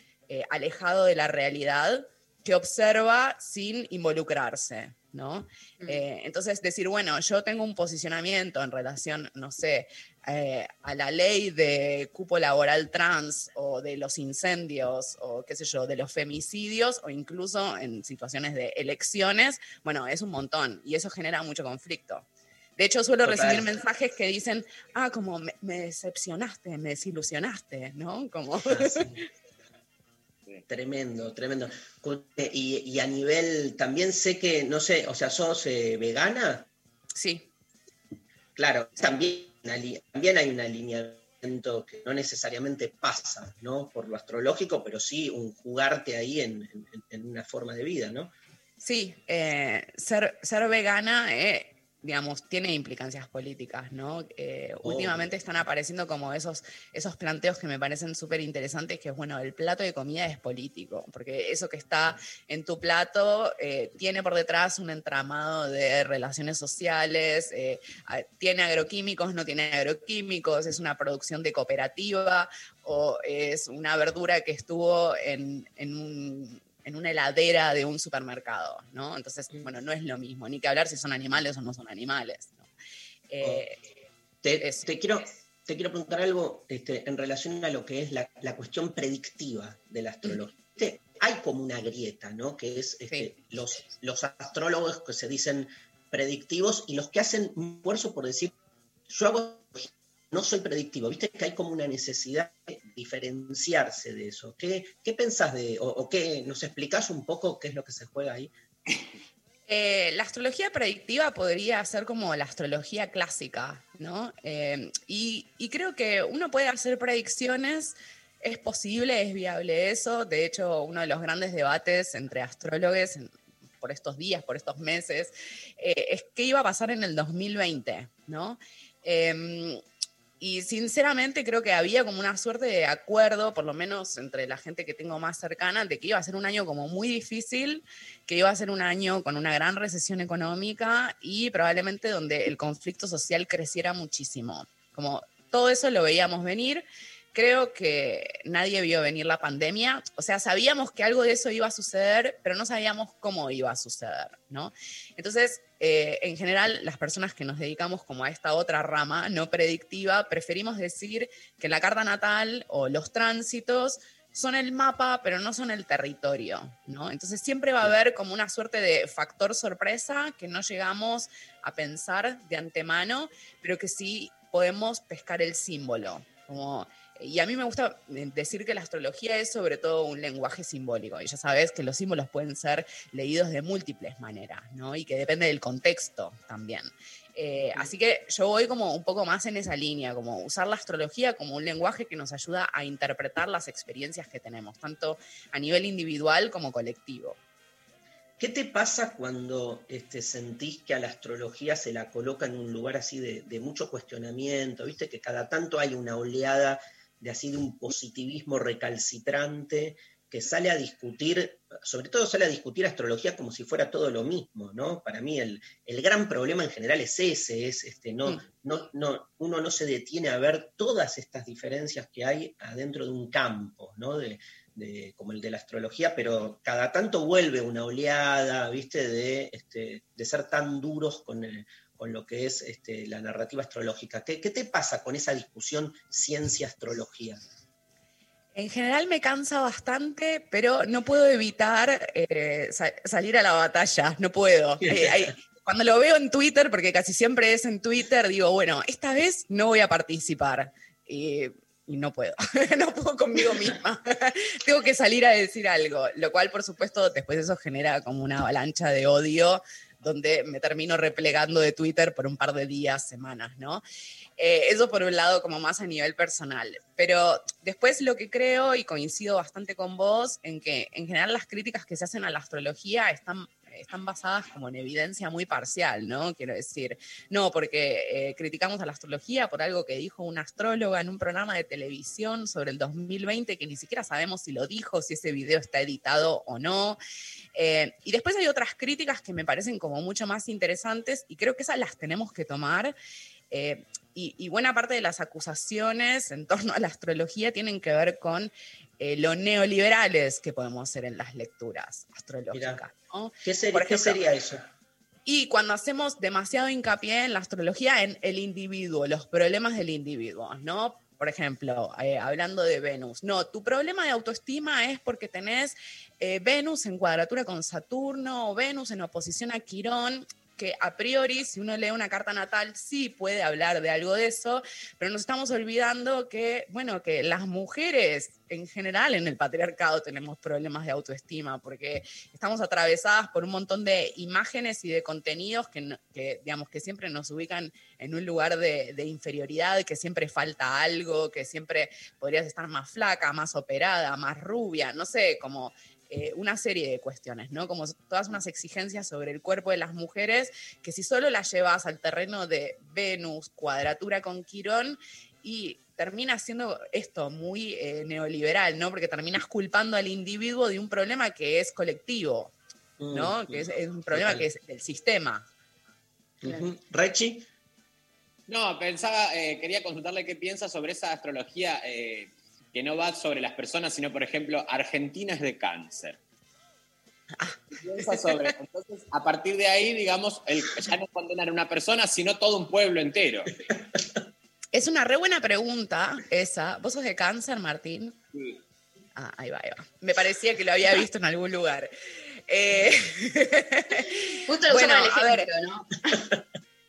alejado de la realidad, que observa sin involucrarse, ¿no? Eh, entonces, decir, bueno, yo tengo un posicionamiento en relación, no sé, eh, a la ley de cupo laboral trans o de los incendios o qué sé yo, de los femicidios o incluso en situaciones de elecciones, bueno, es un montón y eso genera mucho conflicto. De hecho, suelo Total. recibir mensajes que dicen, ah, como me, me decepcionaste, me desilusionaste, ¿no? Como... Tremendo, tremendo. Cu- eh, Y, y a nivel, también sé que, no sé, o sea, ¿sos eh, vegana? Sí. Claro, también, también hay un alineamiento que no necesariamente pasa, ¿no? Por lo astrológico, pero sí un jugarte ahí en, en- una forma de vida, ¿no? Sí, eh, ser, ser vegana, eh, digamos, tiene implicancias políticas, ¿no? Eh, últimamente están apareciendo como esos, esos planteos que me parecen súper interesantes, que es, bueno, el plato de comida es político, porque eso que está en tu plato eh, tiene por detrás un entramado de relaciones sociales, eh, tiene agroquímicos, no tiene agroquímicos, es una producción de cooperativa o es una verdura que estuvo en, en un en una heladera de un supermercado, ¿no? Entonces, bueno, no es lo mismo, ni que hablar si son animales o no son animales. ¿no? Eh, Te, te quiero, te quiero preguntar algo este, en relación a lo que es la, la cuestión predictiva de la astrología. Hay como una grieta, ¿no? Que es este, los, los astrólogos que se dicen predictivos y los que hacen un esfuerzo por decir, yo hago no soy predictivo. Viste que hay como una necesidad de diferenciarse de eso. ¿Qué, qué pensás de, o, o qué, nos explicás un poco qué es lo que se juega ahí? Eh, la astrología predictiva podría ser como la astrología clásica, ¿no? Eh, y, y creo que uno puede hacer predicciones, es posible, es viable eso. De hecho, uno de los grandes debates entre astrólogos, por estos días, por estos meses, eh, es qué iba a pasar en el 2020, ¿no? Y sinceramente creo que había como una suerte de acuerdo, por lo menos entre la gente que tengo más cercana, de que iba a ser un año como muy difícil, que iba a ser un año con una gran recesión económica y probablemente donde el conflicto social creciera muchísimo. Como todo eso lo veíamos venir. Creo que nadie vio venir la pandemia. O sea, sabíamos que algo de eso iba a suceder, pero no sabíamos cómo iba a suceder, ¿no? Entonces, eh, en general, las personas que nos dedicamos como a esta otra rama no predictiva, preferimos decir que la carta natal o los tránsitos son el mapa, pero no son el territorio, ¿no? Entonces siempre va a haber como una suerte de factor sorpresa que no llegamos a pensar de antemano, pero que sí podemos pescar el símbolo. Como, y a mí me gusta eh, decir que la astrología es sobre todo un lenguaje simbólico. Y ya sabes que los símbolos pueden ser leídos de múltiples maneras, ¿no? Y que depende del contexto también. Eh, así que yo voy como un poco más en esa línea, como usar la astrología como un lenguaje que nos ayuda a interpretar las experiencias que tenemos, tanto a nivel individual como colectivo. ¿Qué te pasa cuando este, sentís que a la astrología se la coloca en un lugar así de, de mucho cuestionamiento? Viste que cada tanto hay una oleada de así de un positivismo recalcitrante que sale a discutir, sobre todo sale a discutir astrología como si fuera todo lo mismo, ¿no? Para mí el, el gran problema en general es ese, es este, no, no, no, uno no se detiene a ver todas estas diferencias que hay adentro de un campo, ¿no? De, de- como el de la astrología, pero cada tanto vuelve una oleada, ¿viste? De, este, de ser tan duros con, el- con lo que es este, la narrativa astrológica. ¿Qué, qué te pasa con esa discusión ciencia-astrología? En general me cansa bastante, pero no puedo evitar eh, sa- salir a la batalla, no puedo. Eh, hay- cuando lo veo en Twitter, porque casi siempre es en Twitter, digo, bueno, esta vez no voy a participar. Y, y no puedo, no puedo conmigo misma. Tengo que salir a decir algo, lo cual por supuesto después eso genera como una avalancha de odio donde me termino replegando de Twitter por un par de días, semanas, ¿no? Eh, eso por un lado como más a nivel personal. Pero después lo que creo, y coincido bastante con vos, en que en general las críticas que se hacen a la astrología están, están basadas como en evidencia muy parcial, ¿no? Quiero decir, no, porque eh, criticamos a la astrología por algo que dijo una astróloga en un programa de televisión sobre el 2020 que ni siquiera sabemos si lo dijo, si ese video está editado o no. Eh, y después hay otras críticas que me parecen como mucho más interesantes y creo que esas las tenemos que tomar. Eh, y, y buena parte de las acusaciones en torno a la astrología tienen que ver con eh, lo neoliberales que podemos hacer en las lecturas astrológicas. ¿No? ¿Qué, ser- Por qué sería eso? y cuando hacemos demasiado hincapié en la astrología, en el individuo, los problemas del individuo, ¿no? Por ejemplo, eh, hablando de Venus, no, tu problema de autoestima es porque tenés eh, Venus en cuadratura con Saturno o Venus en oposición a Quirón, que a priori, si uno lee una carta natal, sí puede hablar de algo de eso, pero nos estamos olvidando que, bueno, que las mujeres en general en el patriarcado tenemos problemas de autoestima, porque estamos atravesadas por un montón de imágenes y de contenidos que, digamos, que siempre nos ubican en un lugar de, de inferioridad, que siempre falta algo, que siempre podrías estar más flaca, más operada, más rubia, no sé, como eh, una serie de cuestiones, ¿no? Como todas unas exigencias sobre el cuerpo de las mujeres, que si solo las llevas al terreno de Venus, cuadratura con Quirón, y termina siendo esto muy eh, neoliberal, ¿no? Porque terminas culpando al individuo de un problema que es colectivo, ¿no? Mm, que es, es un problema total. que es del sistema. Ujú. Rechi, No, pensaba, eh, quería consultarle qué piensa sobre esa astrología eh, que no va sobre las personas, sino, por ejemplo, Argentina es de cáncer. Entonces, a partir de ahí, digamos, el, ya no condenar a una persona, sino todo un pueblo entero. Es una re buena pregunta esa. ¿Vos sos de cáncer, Martín? Ah, ahí va, ahí va. Me parecía que lo había visto en algún lugar. Eh, Justo lo Bueno, el a ver. ¿no?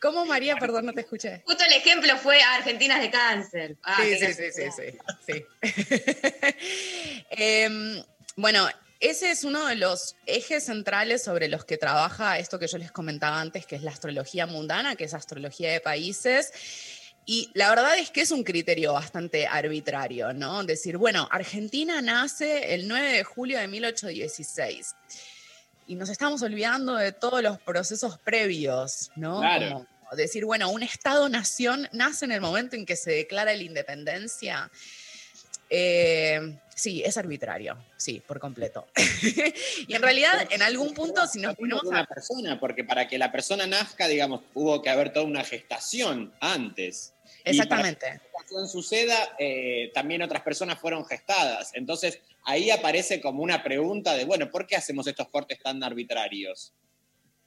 ¿Cómo, María? Perdón, no te escuché. Justo el ejemplo fue Argentinas de cáncer. Ah, sí, sí, sí, sí, sí, sí. Em, bueno, ese es uno de los ejes centrales sobre los que trabaja esto que yo les comentaba antes, que es la astrología mundana, que es astrología de países. Y la verdad es que es un criterio bastante arbitrario, ¿no? Decir, bueno, Argentina nace el 9 de julio de 1816. Y nos estamos olvidando de todos los procesos previos, ¿no? Claro. Como decir, bueno, un Estado-nación nace en el momento en que se declara la independencia. Eh, sí, es arbitrario, sí, por completo. y en realidad, en algún punto, si nos Ponemos a una persona, porque para que la persona nazca, digamos, hubo que haber toda una gestación antes. Exactamente. Y para que la gestación suceda, eh, también otras personas fueron gestadas. Entonces, ahí aparece como una pregunta de, bueno, ¿por qué hacemos estos cortes tan arbitrarios?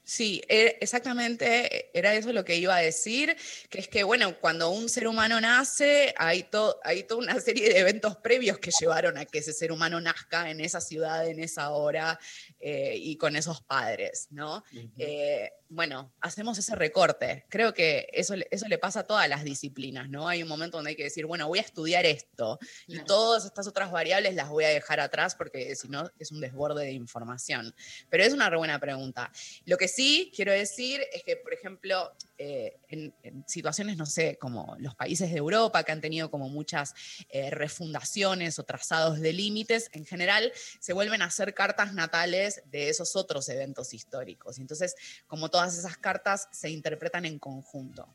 Sí, e- exactamente, era eso lo que iba a decir, que es que, bueno, cuando un ser humano nace, hay, to- hay toda una serie de eventos previos que llevaron a que ese ser humano nazca en esa ciudad, en esa hora eh, y con esos padres, ¿no? Eh, bueno, hacemos ese recorte. Creo que eso, le- eso le pasa a todas las disciplinas, ¿no? Hay un momento donde hay que decir, bueno, voy a estudiar esto y todas estas otras variables las voy a dejar atrás porque si no es un desborde de información. Pero es una re buena pregunta. Lo que sí quiero decir es que, por ejemplo, eh, en, en situaciones, no sé, como los países de Europa que han tenido como muchas eh, refundaciones o trazados de límites, en general se vuelven a hacer cartas natales de esos otros eventos históricos. Entonces, como todas esas cartas se interpretan en conjunto.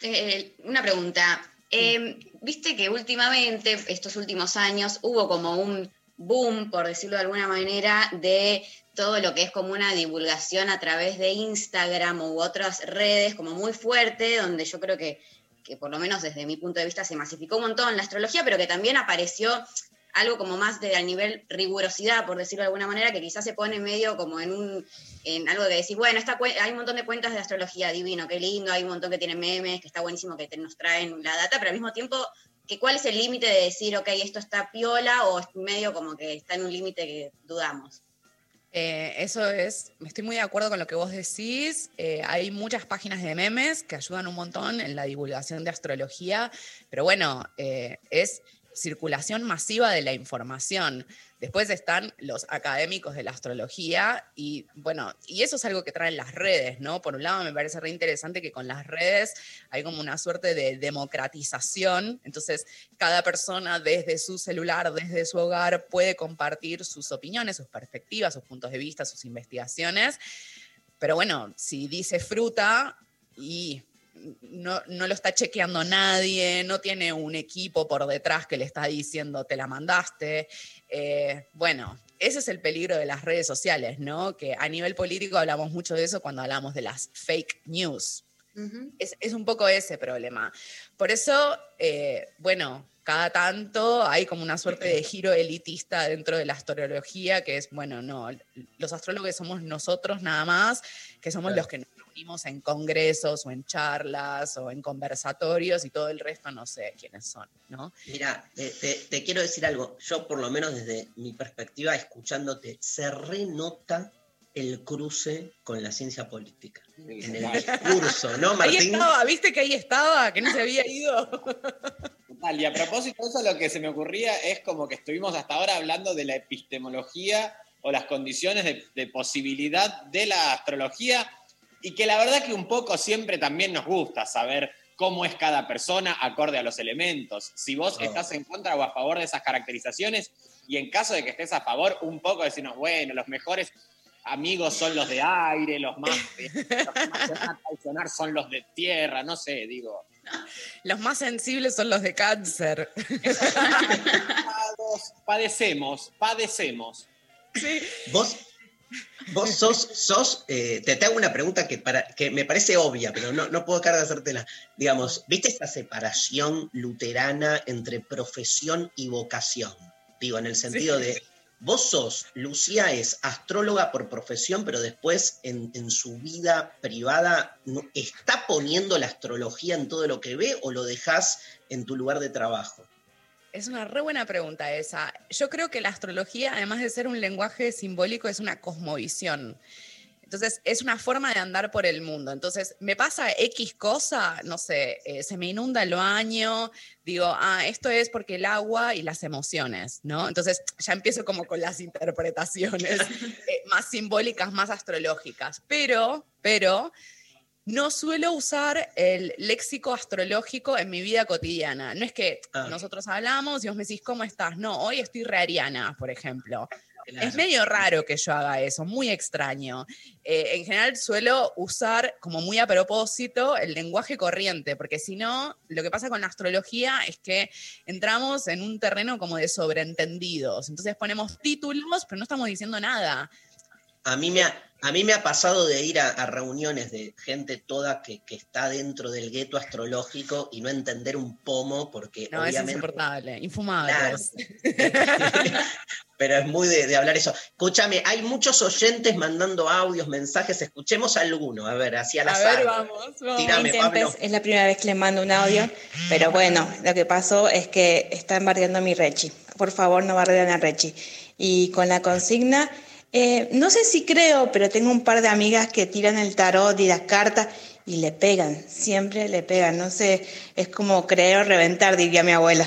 Eh, una pregunta. Eh, Viste que últimamente, estos últimos años, hubo como un boom, por decirlo de alguna manera, de todo lo que es como una divulgación a través de Instagram u otras redes, como muy fuerte, donde yo creo que, que por lo menos desde mi punto de vista se masificó un montón la astrología, pero que también apareció algo como más de a nivel rigurosidad, por decirlo de alguna manera, que quizás se pone medio como en un en algo de decir, bueno, esta hay un montón de cuentas de astrología divino, qué lindo, hay un montón que tienen memes, que está buenísimo que nos traen la data, pero al mismo tiempo, que ¿cuál es el límite de decir, ok, esto está piola o es medio como que está en un límite que dudamos? Eh, eso es, estoy muy de acuerdo con lo que vos decís. Eh, hay muchas páginas de memes que ayudan un montón en la divulgación de astrología, pero bueno, eh, es circulación masiva de la información. Después están los académicos de la astrología y bueno, y eso es algo que traen las redes, ¿no? Por un lado me parece re interesante que con las redes hay como una suerte de democratización, entonces cada persona desde su celular, desde su hogar puede compartir sus opiniones, sus perspectivas, sus puntos de vista, sus investigaciones, pero bueno, si dice fruta y no, no lo está chequeando nadie, no tiene un equipo por detrás que le está diciendo te la mandaste. Eh, bueno, ese es el peligro de las redes sociales, ¿no? Que a nivel político hablamos mucho de eso cuando hablamos de las fake news. Es, es un poco ese problema. Por eso, eh, bueno, cada tanto hay como una suerte de giro elitista dentro de la astrología, que es, bueno, no, los astrólogos somos nosotros nada más, que somos Claro. los que nos reunimos en congresos o en charlas o en conversatorios y todo el resto no sé quiénes son, ¿no? Mira, te, te- te quiero decir algo. Yo, por lo menos desde mi perspectiva, escuchándote, se renota el cruce con la ciencia política. En el discurso, ¿no, Ahí Martín? estaba, viste que ahí estaba, que no se había ido. Total, y a propósito de eso, lo que se me ocurría es como que estuvimos hasta ahora hablando de la epistemología o las condiciones de, de posibilidad de la astrología, y que la verdad que un poco siempre también nos gusta saber cómo es cada persona acorde a los elementos. Si vos estás en contra o a favor de esas caracterizaciones, y en caso de que estés a favor, un poco decirnos, bueno, los mejores amigos son los de aire, los más, los que más van a traicionar son los de tierra, no sé, digo. Los más sensibles son los de cáncer. Padecemos, padecemos. Vos, vos sos, sos eh, te, te hago una pregunta que, para, que me parece obvia, pero no, no puedo dejar de hacértela. Digamos, ¿viste esta separación luterana entre profesión y vocación? Digo, en el sentido Sí. de, vos sos, Lucía es astróloga por profesión, pero después en, en su vida privada, ¿está poniendo la astrología en todo lo que ve o lo dejás en tu lugar de trabajo? Es una re buena pregunta esa. Yo creo que la astrología, además de ser un lenguaje simbólico, es una cosmovisión. Entonces, es una forma de andar por el mundo. Entonces, me pasa X cosa, no sé, eh, se me inunda el baño, digo, ah, esto es porque el agua y las emociones, ¿no? Entonces, ya empiezo como con las interpretaciones eh, más simbólicas, más astrológicas. Pero, pero, no suelo usar el léxico astrológico en mi vida cotidiana. No es que Ah. nosotros hablamos y vos me decís, ¿cómo estás? No, hoy estoy re ariana, por ejemplo. Claro. Es medio raro que yo haga eso, muy extraño. Eh, en general suelo usar como muy a propósito el lenguaje corriente, porque si no, lo que pasa con la astrología es que entramos en un terreno como de sobreentendidos. Entonces ponemos títulos, pero no estamos diciendo nada. A mí me ha, a mí me ha pasado de ir a, a reuniones de gente toda que, que está dentro del gueto astrológico y no entender un pomo porque No, es obviamente... insoportable, infumable. Claro. es. Pero es muy de, de hablar eso. Escúchame, hay muchos oyentes mandando audios, mensajes. Escuchemos alguno. A ver, hacia la A ver, vamos, vamos. Tírame, Intempes, Pablo. es la primera vez que le mando un audio, pero bueno, lo que pasó es que están bardeando a mi Rechi. Por favor, no bardean a Rechi. Y con la consigna, eh, no sé si creo, pero tengo un par de amigas que tiran el tarot y las cartas y le pegan, siempre le pegan. No sé, es como creer o reventar, diría mi abuela.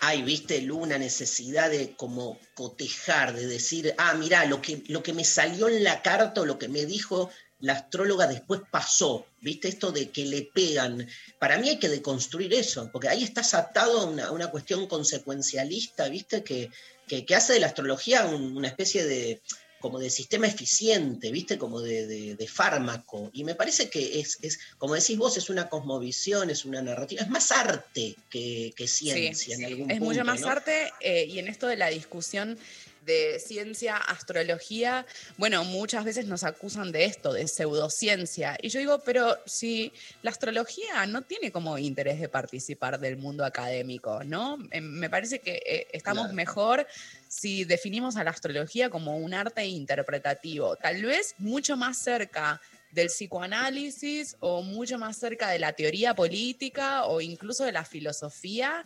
Ay, viste, Lu, una necesidad de como cotejar, de decir, ah, mirá, lo que, lo que me salió en la carta o lo que me dijo la astróloga después pasó, viste, esto de que le pegan. Para mí hay que deconstruir eso, porque ahí estás atado a una, a una cuestión consecuencialista, viste, que, que, que hace de la astrología un- una especie de como de sistema eficiente, ¿viste? Como de, de- de fármaco. Y me parece que es, es, como decís vos, es una cosmovisión, es una narrativa, es más arte que, que ciencia en algún Es punto. mucho más ¿no? arte eh, y en esto de la discusión de ciencia, astrología, bueno, muchas veces nos acusan de esto, de pseudociencia. Y yo digo, pero si la astrología no tiene como interés de participar del mundo académico, ¿no? Eh, Me parece que eh, estamos Claro. mejor si definimos a la astrología como un arte interpretativo, tal vez mucho más cerca del psicoanálisis o mucho más cerca de la teoría política o incluso de la filosofía,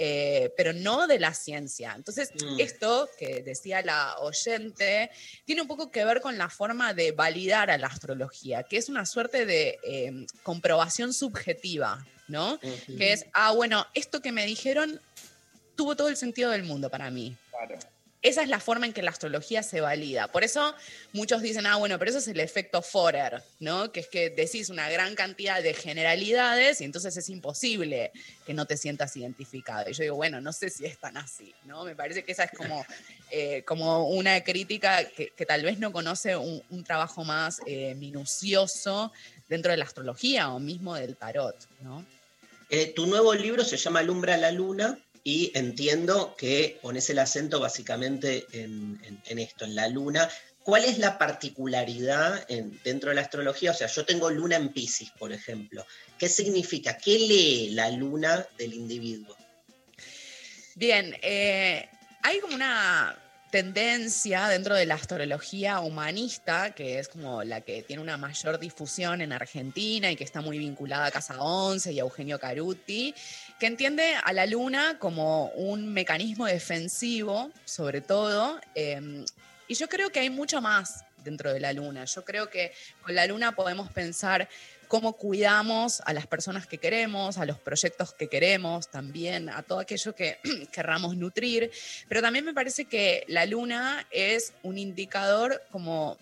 eh, pero no de la ciencia. Entonces, Mm. esto que decía la oyente tiene un poco que ver con la forma de validar a la astrología, que es una suerte de eh, comprobación subjetiva, ¿no? Que es, ah, bueno, esto que me dijeron tuvo todo el sentido del mundo para mí. Esa es la forma en que la astrología se valida. Por eso muchos dicen, ah, bueno, pero eso es el efecto Forer, ¿no? Que es que decís una gran cantidad de generalidades y entonces es imposible que no te sientas identificado. Y yo digo, bueno, no sé si es tan así, ¿no? Me parece que esa es como, eh, como una crítica que, que tal vez no conoce un, un trabajo más eh, minucioso dentro de la astrología o mismo del tarot, ¿no? Eh, tu nuevo libro se llama Alumbra la Luna y entiendo que pones el acento básicamente en, esto, en la luna. ¿Cuál es la particularidad en- dentro de la astrología? O sea, yo tengo luna en Pisces, por ejemplo. ¿Qué significa? ¿Qué lee la luna del individuo? Bien, eh, hay como una tendencia dentro de la astrología humanista, que es como la que tiene una mayor difusión en Argentina y que está muy vinculada a Casa 11 y a Eugenio Caruti, que entiende a la luna como un mecanismo defensivo, sobre todo, eh, y yo creo que hay mucho más dentro de la luna. Yo creo que con la luna podemos pensar cómo cuidamos a las personas que queremos, a los proyectos que queremos, también a todo aquello que querramos nutrir. Pero también me parece que la luna es un indicador como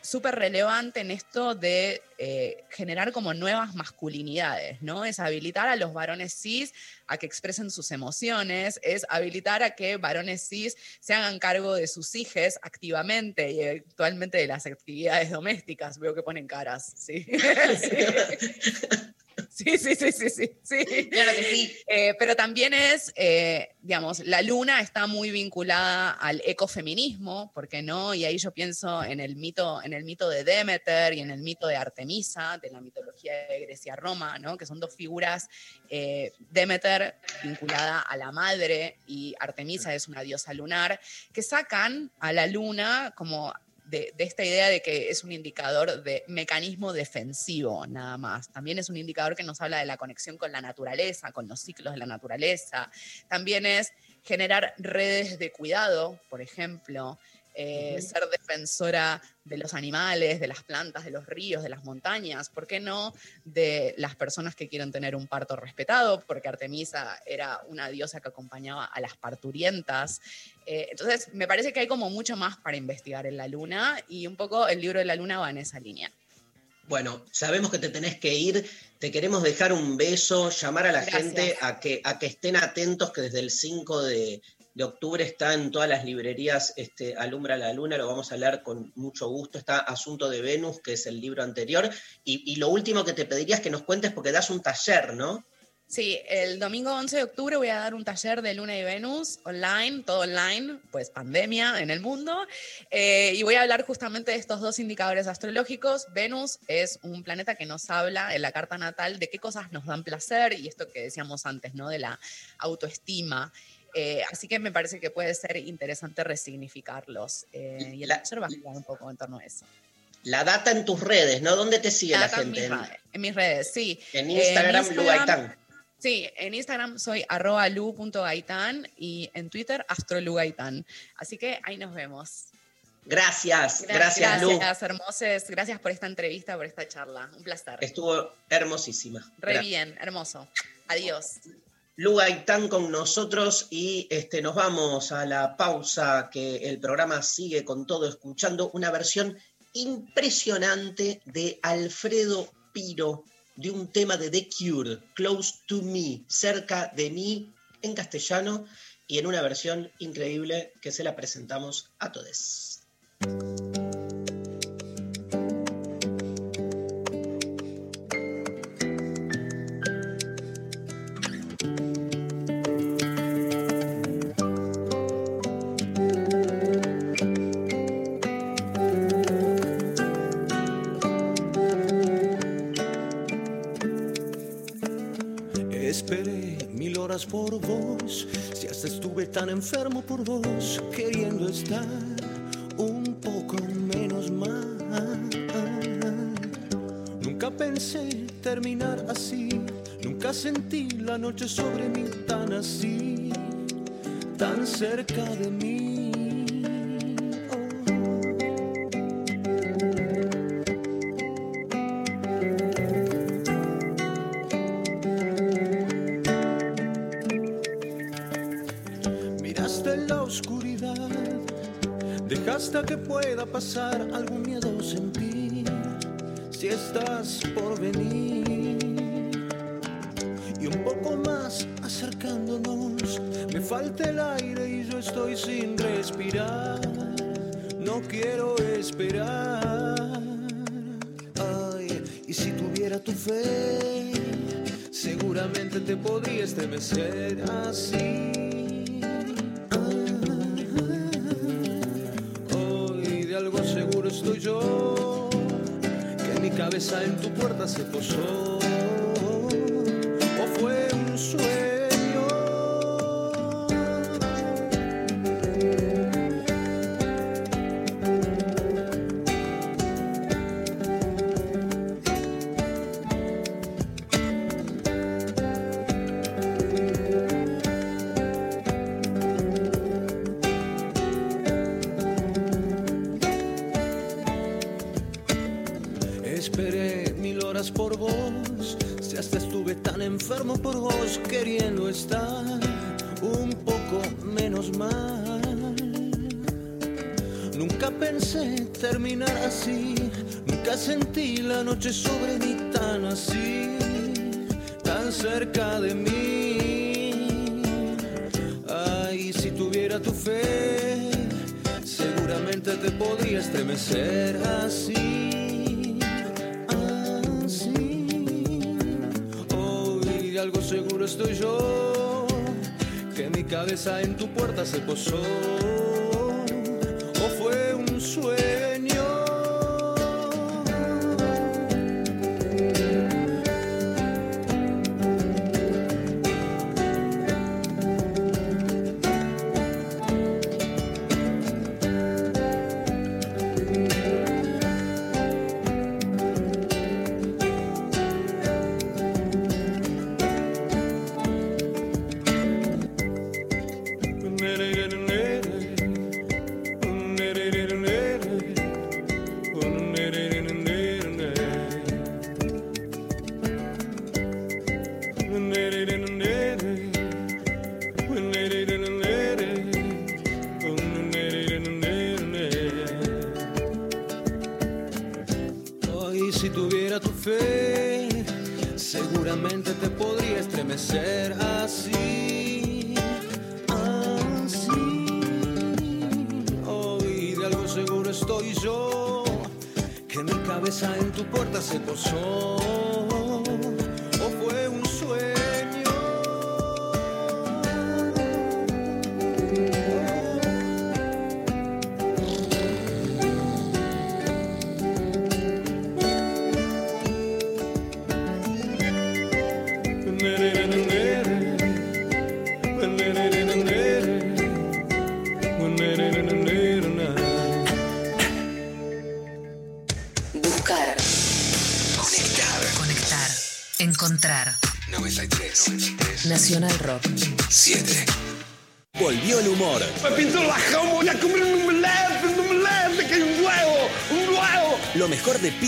súper relevante en esto de eh, generar como nuevas masculinidades, ¿no? Es habilitar a los varones cis a que expresen sus emociones, es habilitar a que varones cis se hagan cargo de sus hijos activamente y actualmente de las actividades domésticas. Veo que ponen caras, ¿sí? Sí, sí, sí, sí, sí. sí. Claro que sí. Eh, pero también es, eh, digamos, la luna está muy vinculada al ecofeminismo, ¿por qué no? Y ahí yo pienso en el mito, en el mito de Demeter y en el mito de Artemisa, de la mitología de Grecia-Roma, ¿no? Que son dos figuras, eh, Demeter vinculada a la madre y Artemisa es una diosa lunar, que sacan a la luna como de, esta idea de que es un indicador de mecanismo defensivo, nada más. También es un indicador que nos habla de la conexión con la naturaleza, con los ciclos de la naturaleza. También es generar redes de cuidado, por ejemplo, eh, uh -huh. ser defensora de los animales, de las plantas, de los ríos, de las montañas, ¿por qué no de las personas que quieren tener un parto respetado? Porque Artemisa era una diosa que acompañaba a las parturientas. Eh, entonces, me parece que hay como mucho más para investigar en la luna y un poco el libro de la luna va en esa línea. Bueno, sabemos que te tenés que ir. Te queremos dejar un beso, llamar a la Gracias. gente a que, a que estén atentos, que desde el 5 de, de octubre está en todas las librerías este, Alumbra la Luna. Lo vamos a leer con mucho gusto. Está Asunto de Venus, que es el libro anterior. Y, lo último que te pediría es que nos cuentes, porque das un taller, ¿no? Sí, el domingo 11 de octubre voy a dar un taller de Luna y Venus online, todo online, pues pandemia en el mundo, eh, y voy a hablar justamente de estos dos indicadores astrológicos. Venus es un planeta que nos habla en la carta natal de qué cosas nos dan placer y esto que decíamos antes, ¿no? De la autoestima. Eh, así que me parece que puede ser interesante resignificarlos. eh, y el taller va a hablar un poco en torno a eso. La data en tus redes, ¿no? ¿Dónde te sigue la en gente? mis, en mis redes, sí. En Instagram, en Lu Gaitán. Sí, en Instagram soy arroba lu.gaitán y en Twitter astrolugaitán. Así que ahí nos vemos. Gracias, gracias, Lu. Gracias, hermosos. Gracias por esta entrevista, por esta charla. Un placer. Estuvo hermosísima. Re Gracias. bien, hermoso. Adiós. Lu Gaitán con nosotros y este, nos vamos a la pausa que el programa sigue con todo escuchando una versión impresionante de Alfredo Piro de un tema de The Cure, Close to Me, cerca de mí en castellano y en una versión increíble que se la presentamos a todos. Por vos, queriendo estar un poco menos mal. Nunca pensé terminar así, nunca sentí la noche sobre mí tan así, tan cerca de mí. Pasar algún miedo sentir si estás por venir. Y un poco más acercándonos, me falta el aire y yo estoy sin respirar. No quiero esperar. Ay, y si tuviera tu fe, seguramente te podría estremecer así. En tu puerta se posó. Cabeza en tu puerta se posó.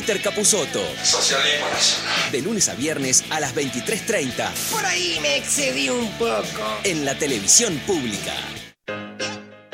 Peter Capusotto. Socialismo nacional. De lunes a viernes a las 23.30. Por ahí me excedí un poco. En la televisión pública.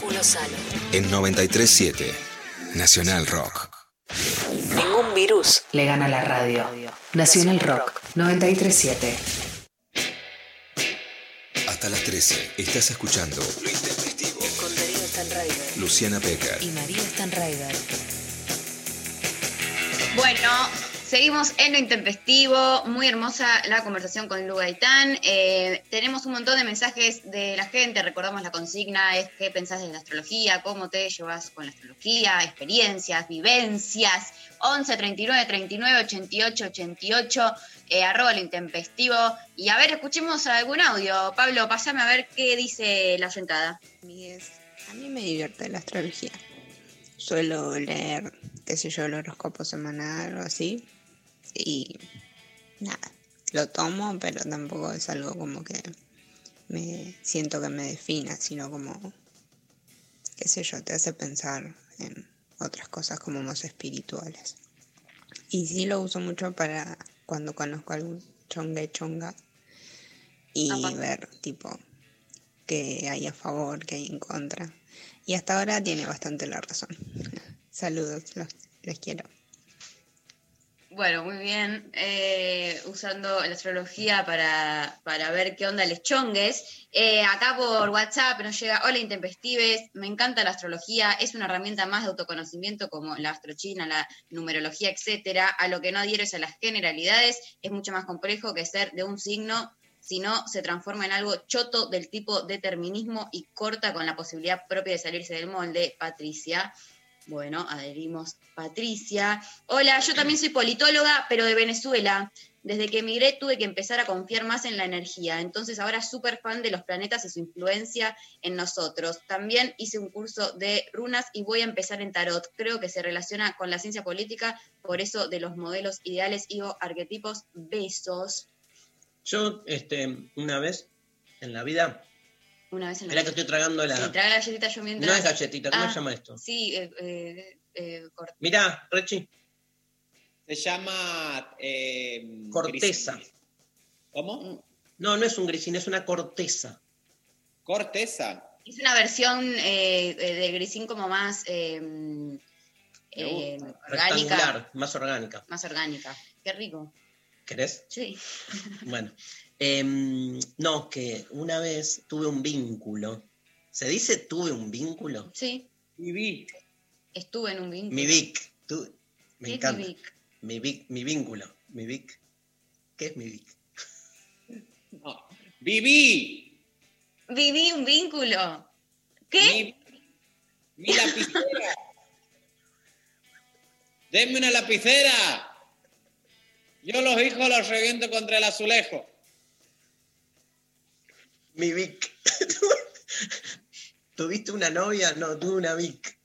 Facu Lozano. En 93.7. Nacional Rock. Ningún virus le gana a la radio. Nacional Rock 937. Hasta las 13. Estás escuchando Lo Intempestivo. Con Darío Stanraiver Luciana Pecker. y María Stanraiver. Bueno, seguimos en lo intempestivo. Muy hermosa la conversación con Lu Gaitán. Eh, tenemos un montón de mensajes de la gente. Recordamos la consigna: es qué pensás de la astrología, cómo te llevas con la astrología, experiencias, vivencias. 11 39 39 88 88, eh, arroba lo intempestivo. Y a ver, escuchemos algún audio. Pablo, pasame a ver qué dice la sentada. A mí me divierte la astrología. Suelo leer, qué sé yo, el horóscopo semanal o así. Y nada, lo tomo, pero tampoco es algo como que me siento que me defina, sino como, qué sé yo, te hace pensar en otras cosas como más espirituales. Y sí lo uso mucho para cuando conozco algún chonga chonga y ver tipo qué hay a favor, qué hay en contra. Y hasta ahora tiene bastante la razón. Saludos, los, les quiero. Bueno, muy bien. Eh, usando la astrología para, para ver qué onda les chongues. Eh, acá por WhatsApp nos llega, hola intempestives, me encanta la astrología, es una herramienta más de autoconocimiento como la astrochina, la numerología, etcétera. A lo que no adhieres a las generalidades, es mucho más complejo que ser de un signo, si no se transforma en algo choto del tipo determinismo y corta con la posibilidad propia de salirse del molde. Patricia. Bueno, adherimos Patricia. Hola, yo también soy politóloga, pero de Venezuela. Desde que emigré tuve que empezar a confiar más en la energía, entonces ahora súper fan de los planetas y su influencia en nosotros. También hice un curso de runas y voy a empezar en tarot. Creo que se relaciona con la ciencia política, por eso de los modelos ideales y o arquetipos. Besos. Yo, este, una vez en la vida, Una vez en la Mirá que estoy tragando la. Sí, traga galletita yo mientras. No es galletita, ¿cómo Ah, se llama esto? Sí, eh, eh, eh, cort- Mirá, Rechi, Se llama. eh, corteza. grisín. ¿Cómo? No, no es un grisín, es una corteza. Corteza. Es una versión de grisín como más eh, eh, orgánica. Rectangular, más orgánica. Más orgánica. Qué rico. ¿Querés? Sí. Bueno. Em, no, que una vez tuve un vínculo. ¿Se dice tuve un vínculo? Sí. Viví. Estuve en un vínculo. Mi Vic. tu- me ¿Qué es encanta. mi Vic? Mi Vic, mi vínculo. Mi Vic. ¿Qué es mi Vic? No. Viví. Viví un vínculo. ¿Qué? Mi, mi lapicera. Denme una lapicera. Yo los hijos los reviento contra el azulejo. Mi Vic. ¿Tuviste una novia? No, tuve una Vic.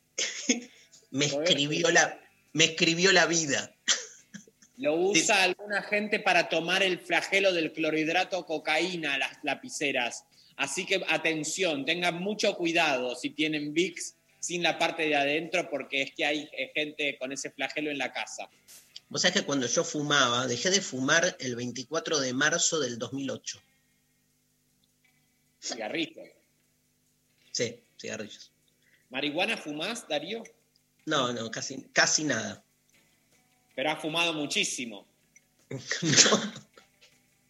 me escribió la. me escribió la vida. Lo usa alguna gente para tomar el flagelo del clorhidrato cocaína, las lapiceras. Así que atención, tengan mucho cuidado si tienen VIX sin la parte de adentro, porque es que hay eh, gente con ese flagelo en la casa. Vos sabés que cuando yo fumaba, dejé de fumar el 24 de marzo del 2008. Cigarrillos. Sí, cigarrillos. ¿Marihuana fumás, Darío? No, no, casi, casi nada. Pero has fumado muchísimo.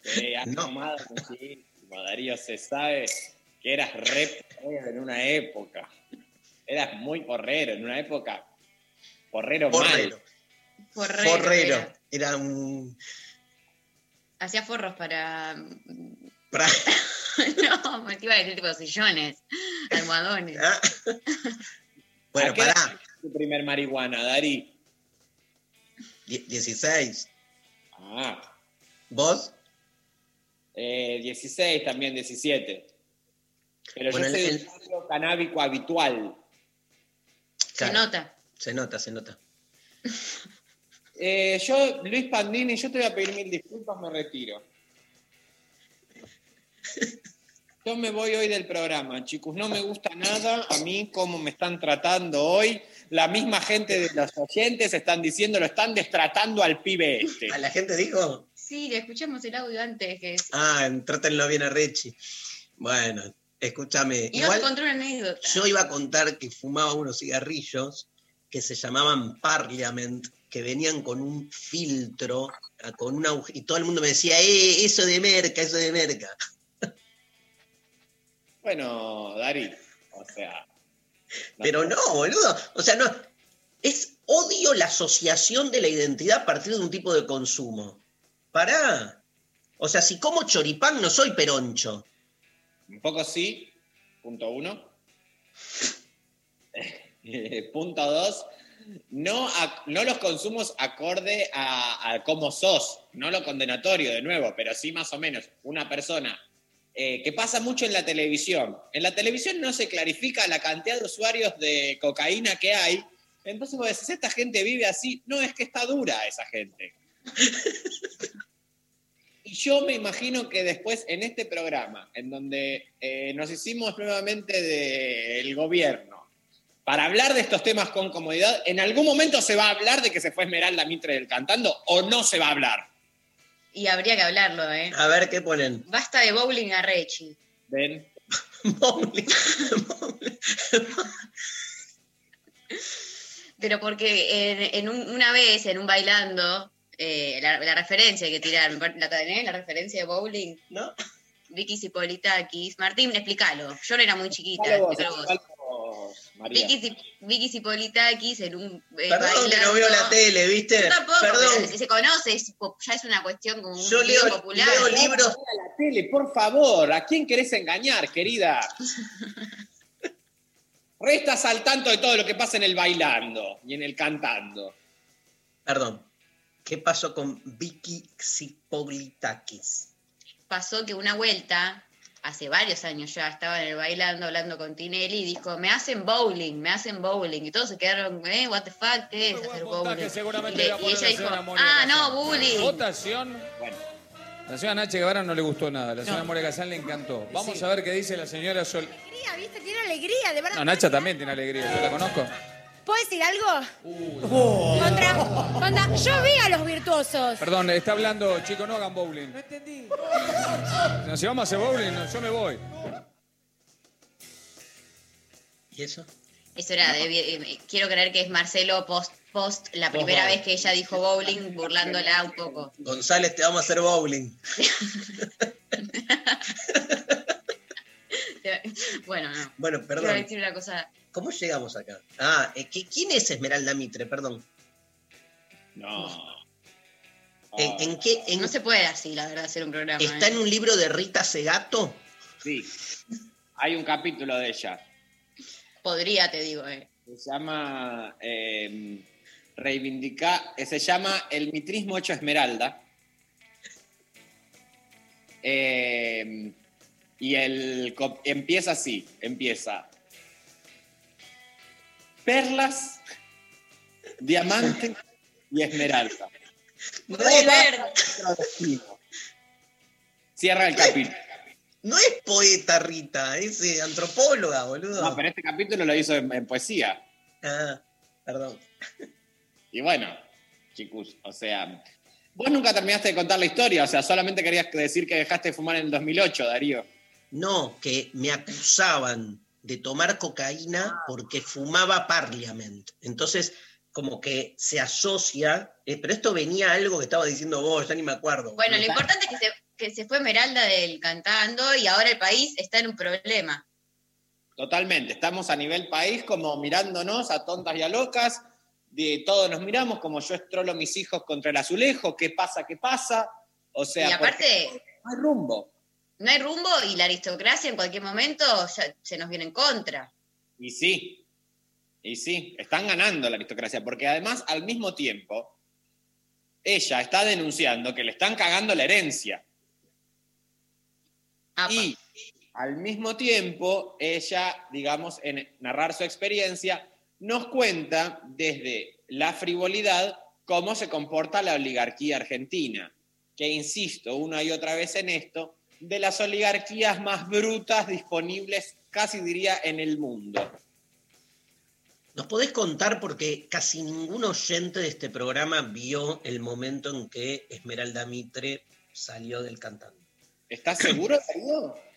Sí, has fumado muchísimo, Darío. Se sabe que eras re porrero en una época. Eras muy porrero en una época. Porrero, Porrero. mal. Forrero. era. Era un. Hacía forros para. Para- no, me iba a decir tipo sillones, almohadones. Ah. Bueno, ¿A qué pará. tu primer marihuana, Dari? Die- 16. Ah, ¿Vos? eh, 16, también 17. Pero Bueno, yo soy el- barrio canábico habitual. Se nota. Se nota, se nota. Eh, yo, Luis Pandini, yo te voy a pedir mil disculpas, me retiro. Yo me voy hoy del programa, chicos. No me gusta nada a mí cómo me están tratando hoy. La misma gente de los oyentes están diciendo, lo están destratando al pibe este. ¿A la gente dijo? Sí, le escuchamos el audio antes que Ah, trátenlo bien a Rechi. Bueno, escúchame. Iba a Igual contar una anécdota. yo iba a contar que fumaba unos cigarrillos que se llamaban Parliament, que venían con un filtro, con una aguj- y todo el mundo me decía, eh, eso de merca, eso de merca. Bueno, Dari, o sea, Pero no, boludo. O sea, no. Es odio la asociación de la identidad a partir de un tipo de consumo. Pará. O sea, si como choripán no soy peroncho. un poco sí, punto uno. Punto dos, no, a- no los consumos acorde a, a cómo sos, no lo condenatorio de nuevo, pero sí más o menos una persona eh, que pasa mucho en la televisión. En la televisión no se clarifica la cantidad de usuarios de cocaína que hay, entonces vos decís, esta gente vive así, no es que está dura esa gente. Y yo me imagino que después en este programa, en donde eh, nos hicimos nuevamente del gobierno, para hablar de estos temas con comodidad, ¿en algún momento se va a hablar de que se fue Esmeralda Mitre del cantando o no se va a hablar? Y habría que hablarlo, ¿eh? A ver qué ponen. Basta de bowling a Rechi. ¿Ven? Pero porque en, en un- una vez, en un bailando, eh, la, la referencia que tiraron, ¿la tenés? La referencia de bowling. ¿No? Vicky Cipolitakis. Martín, explícalo. Yo no era muy chiquita. Vos, explícalo vos. Vos, María. Vicky, Cip- Vicky Cipolitakis en un. eh, Perdón que no veo la tele, ¿viste? Yo tampoco, Perdón. pero se conoce, es ya es una cuestión como un Yo leo- popular. leo libros. A la tele, por favor, ¿a quién querés engañar, querida? Restas al tanto de todo lo que pasa en el bailando y en el cantando. Perdón. ¿Qué pasó con Vicky Xipolitakis? pasó que una vuelta, hace varios años ya, estaba en el bailando hablando con Tinelli y dijo, me hacen bowling, me hacen bowling. Y todos se quedaron, eh, what the fuck, ¿qué es hacer bowling? y, le- ella la dijo, ah, no, bullying. Votación. La señora Nacha Guevara no le gustó nada. La señora No. Moria Casán le encantó. Vamos a ver qué dice la señora Sol. Alegría, ¿viste? Tiene alegría, de verdad. No, Nacha también tiene alegría. Yo la conozco. ¿Puedo decir algo? Contra, contra- yo vi a los virtuosos. Perdón, está hablando, chicos, no hagan bowling. No entendí. Si vamos a hacer bowling, no, yo me voy. ¿Y eso? Eso era, de- eh, quiero creer que es Marcelo post, post la primera vez que ella dijo bowling, burlándola un poco. González, te vamos a hacer bowling. Bueno, no. Bueno, Quiero perdón. decir una cosa. ¿Cómo llegamos acá? Ah, eh, ¿qui- ¿quién es Esmeralda Mitre? Perdón. No. ¿En, en qué? en- No se puede así, la verdad, hacer un programa. ¿Está ¿eh? en un libro de Rita Segato? Sí. Hay un capítulo de ella. Podría, te digo, eh. Se llama eh, Reivindicar, se llama El mitrismo hecho esmeralda. Eh, y el empieza así, empieza. Perlas diamante y esmeralda. No es. Cierra el capítulo. no es poeta, Rita, es eh, antropóloga, boludo. No, pero este capítulo lo hizo en, en poesía. Ah, perdón. Y bueno, chicos, o sea, vos nunca terminaste de contar la historia, o sea, solamente querías decir que dejaste de fumar en el 2008, Darío. No, que me acusaban de tomar cocaína porque fumaba Parliament. Entonces, como que se asocia, eh, pero esto venía a algo que estaba diciendo vos, ya ni me acuerdo. Bueno, lo importante es que se, que se fue Esmeralda del cantando y ahora el país está en un problema. Totalmente, estamos a nivel país como mirándonos a tontas y a locas, de todos nos miramos como yo estrolo mis hijos contra el azulejo, qué pasa, qué pasa, o sea, y aparte, porque no hay rumbo. No hay rumbo y la aristocracia en cualquier momento ya se nos viene en contra. Y sí, y sí, están ganando la aristocracia, porque además al mismo tiempo ella está denunciando que le están cagando la herencia. Y al mismo tiempo ella, digamos, en narrar su experiencia, nos cuenta desde la frivolidad cómo se comporta la oligarquía argentina, que insisto una y otra vez en esto, de las oligarquías más brutas disponibles, casi diría, en el mundo. ¿Nos podés contar, porque casi ningún oyente de este programa vio el momento en que Esmeralda Mitre salió del cantante? ¿Estás seguro,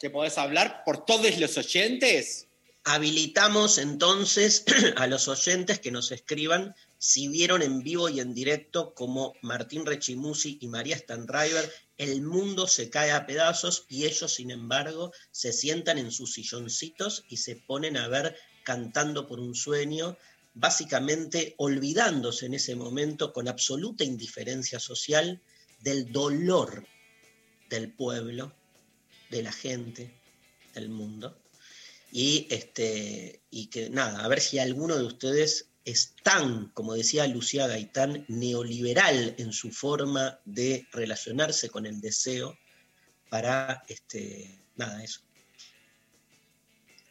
que podés hablar por todos los oyentes? Habilitamos entonces a los oyentes que nos escriban si vieron en vivo y en directo como Martín Rechimusi y María Stanriver, el mundo se cae a pedazos y ellos, sin embargo, se sientan en sus silloncitos y se ponen a ver cantando por un sueño, básicamente olvidándose en ese momento con absoluta indiferencia social del dolor del pueblo, de la gente, del mundo. Y, este, y que nada, a ver si alguno de ustedes es tan, como decía Lucía Gaitán, neoliberal en su forma de relacionarse con el deseo para, este, nada, eso.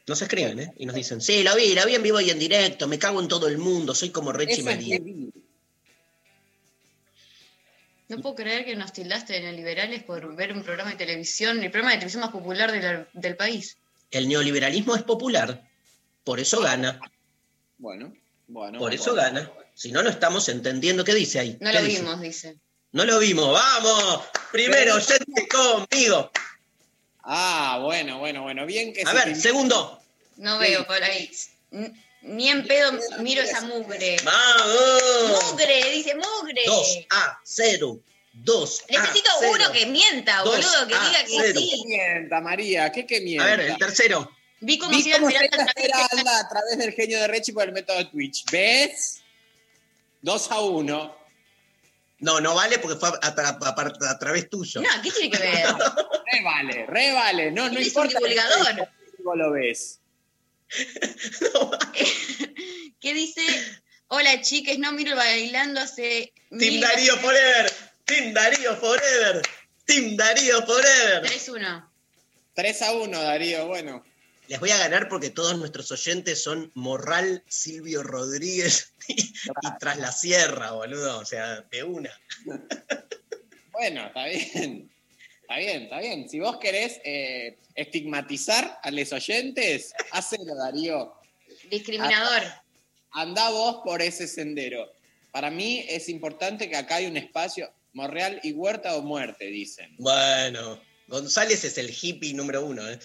Nos escriben, ¿eh? Y nos dicen, sí, la vi, la vi en vivo y en directo, me cago en todo el mundo, soy como Rechi María. No puedo creer que nos tildaste de neoliberales por ver un programa de televisión, el programa de televisión más popular de la- del país. El neoliberalismo es popular, por eso gana, Bueno, bueno. por eso bueno. gana. Si no, no estamos entendiendo. ¿Qué dice ahí? No ¿Qué lo dice? vimos, dice. No lo vimos, vamos. Primero, oyente conmigo. Ah, bueno, bueno, bueno. Bien que A se ver, te- segundo. No Sí. veo por ahí. Ni en pedo miro esa mugre. ¡Vamos! ¡Mugre! Dice mugre. 2 a 0. 2 a Necesito 0. uno que mienta, boludo, que diga que cero. sí. ¿Qué mienta, María? ¿Qué que mienta? A ver, el tercero. Vi cómo se Esmeralda a través del genio de Rechi por el método de Twitch. ¿Ves? 2 a 1. No, no vale porque fue a, a- a- a través tuyo. No, ¿qué tiene que ver? Re vale, re vale. No, no es un importa. divulgador. cómo lo ves. ¿Qué dice? Hola chiques, no miro bailando hace. Team Darío Forever. Team Darío Forever. Team Darío Forever. 3-1. 3 a 1, Darío. Bueno. Les voy a ganar porque todos nuestros oyentes son Morral, Silvio Rodríguez y, y Tras la Sierra, boludo. O sea, de una. Bueno, está bien. Está bien, está bien. Si vos querés eh, estigmatizar a los oyentes, hacelo, Darío. Discriminador. Andá vos por ese sendero. Para mí es importante que acá hay un espacio, Morreal y Huerta o muerte, dicen. Bueno, González es el hippie número uno, ¿eh?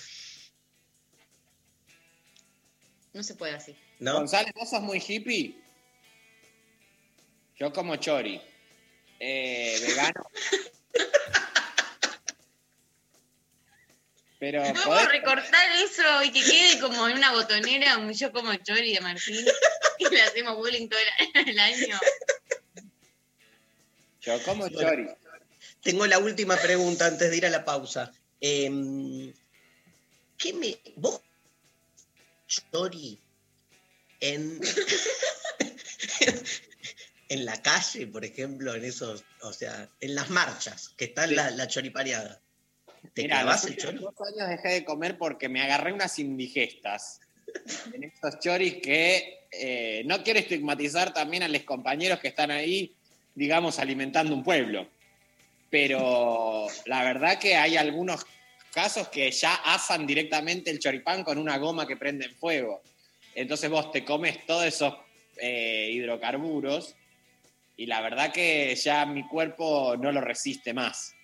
No se puede así. ¿No? González, ¿vos sos muy hippie? Yo como chori. Eh, vegano. Pero ¿Podemos podés- recortar eso y que quede como en una botonera un yo como Chori de Martín? Y le hacemos bullying todo el, el año. yo como chori. Tengo la última pregunta antes de ir a la pausa. Em, ¿Qué me. ¿Vos, Chori, en. en la calle, por ejemplo, en esos. O sea, en las marchas, que está Sí. la, la choripariada. ¿Te Mira, clavas los el chori? dos años dejé de comer porque me agarré unas indigestas. En estos choris que, Eh, no quiero estigmatizar también a los compañeros que están ahí, digamos, alimentando un pueblo. Pero la verdad que hay algunos casos que ya asan directamente el choripán con una goma que prende en fuego. Entonces vos te comes todos esos eh, hidrocarburos y la verdad que ya mi cuerpo no lo resiste más.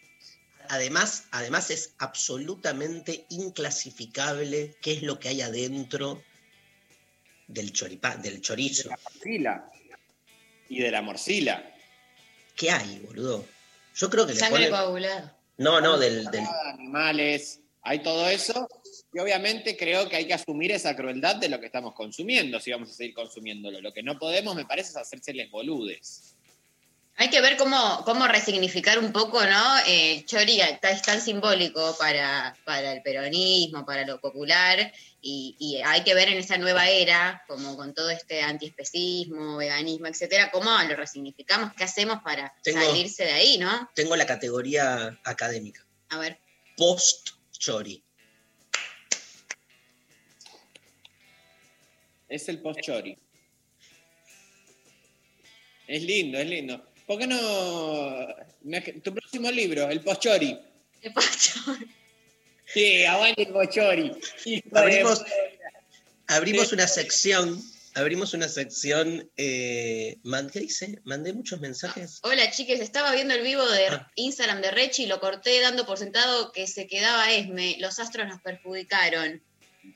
Además, además es absolutamente inclasificable qué es lo que hay adentro del choripán, del chorizo. Morcila. Y de la morcila. ¿Qué hay, boludo? Yo creo que le Sangre ponen- coagulada. No, no, del, del- animales, hay todo eso. Y obviamente creo que hay que asumir esa crueldad de lo que estamos consumiendo, si vamos a seguir consumiéndolo. Lo que no podemos, me parece, es hacérseles boludes. Hay que ver cómo, cómo resignificar un poco, ¿no? Eh, El chori está- es tan simbólico para, para el peronismo, para lo popular, y, y hay que ver en esa nueva era, como con todo este antiespecismo, veganismo, etcétera, cómo lo resignificamos, qué hacemos para Tengo- salirse de ahí, ¿no? tengo la categoría académica. A ver. Post-chori. Es el post-chori. Es lindo, es lindo. ¿Por qué no, Tu próximo libro, el post-chori. El post-chori. Sí, aguante el de Abrimos, abrimos una sección, abrimos una sección, eh, ¿qué dice? Mandé muchos mensajes. Hola chiques, estaba viendo el vivo de Ah. Instagram de Rechi y lo corté dando por sentado que se quedaba Esme. Los astros nos perjudicaron.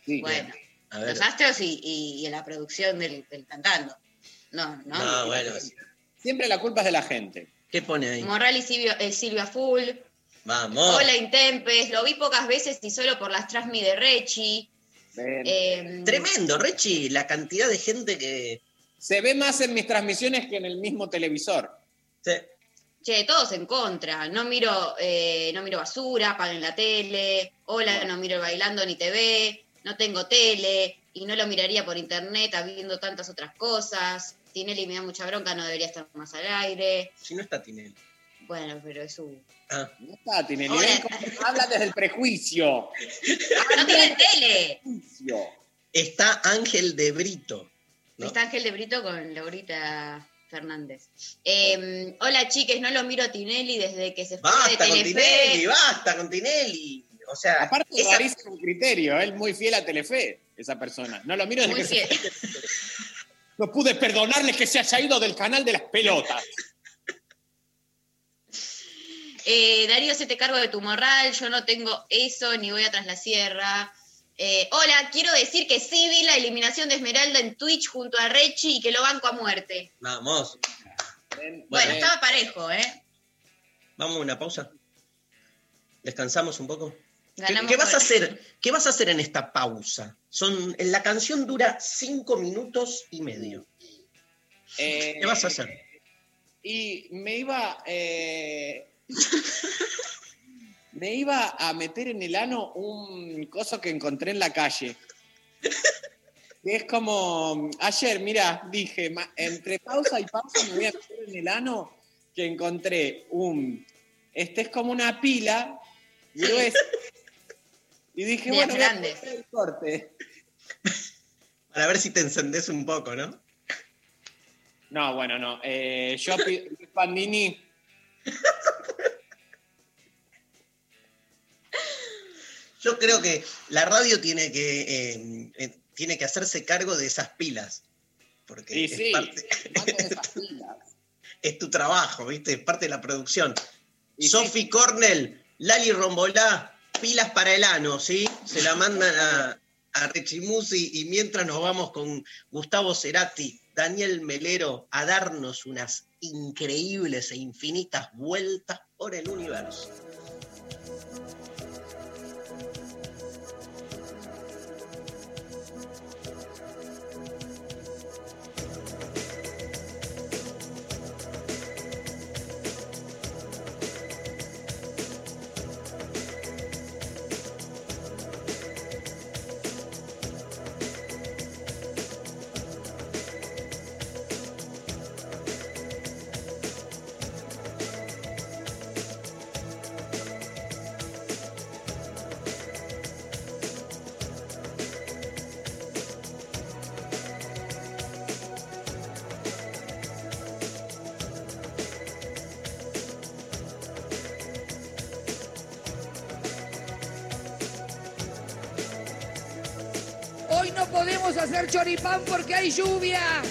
bueno, A ver. los astros y, y- y la producción del, del cantando. No, no. No, bueno. Siempre la culpa es de la gente. ¿Qué pone ahí? Morral y Silvio, eh, Silvia Full. Vamos. Hola Intempes, lo vi pocas veces y solo por las transmi de Rechi. Eh, Tremendo, Rechi, la cantidad de gente que. Se ve más en mis transmisiones que en el mismo televisor. Che, todos en contra. No miro, eh, no miro basura, paguen la tele. Hola, no miro el bailando ni TV. No tengo tele y no lo miraría por internet habiendo tantas otras cosas. Tinelli me da mucha bronca, no debería estar más al aire. Si no está Tinelli. Bueno, pero es su. Ah. No está, Tinelli. Habla desde el prejuicio. ¡Ah, no tienen tele! Está Ángel de Brito. ¿no? Está Ángel de Brito con Laurita Fernández. Eh, hola, chiques, no lo miro a Tinelli desde que se fue Basta de con Telefe. Tinelli, basta con Tinelli. O sea, Aparte, es esa- rarísimo criterio. Él muy fiel a Telefe, esa persona. No lo miro desde Muy que se fiel. No pude perdonarle que se haya ido del canal de las pelotas. Eh, Darío, se te cargo de tu morral, yo no tengo eso, ni voy atrás la sierra. Eh, hola, quiero decir que sí vi la eliminación de Esmeralda en Twitch junto a Rechi y que lo banco a muerte. Vamos. Bueno, estaba parejo, ¿eh? Vamos a una pausa. Descansamos un poco. ¿Qué, vas a hacer? ¿Qué vas a hacer en esta pausa? Son, en la canción dura cinco minutos y medio. Eh, ¿Qué vas a hacer? Y me iba. eh, me iba a meter en el ano un coso que encontré en la calle. Es como. Ayer, mira, dije, entre pausa y pausa me voy a meter en el ano que encontré un. Este es como una pila gruesa. Y dije, bueno, voy a el corte. Para ver si te encendés un poco, ¿no? No, bueno, no. Eh, yo, Pandini, Yo creo que la radio tiene que, eh, eh, tiene que hacerse cargo de esas pilas. Porque Sí, es, sí, parte- esas pilas. es tu trabajo, ¿viste? Es parte de la producción. Sophie Cornell, Lali Rombolá, pilas para el ano, ¿sí? Se la mandan a, a Rechimusi y mientras nos vamos con Gustavo Cerati, Daniel Melero, a darnos unas increíbles e infinitas vueltas por el universo. Porque hay lluvia.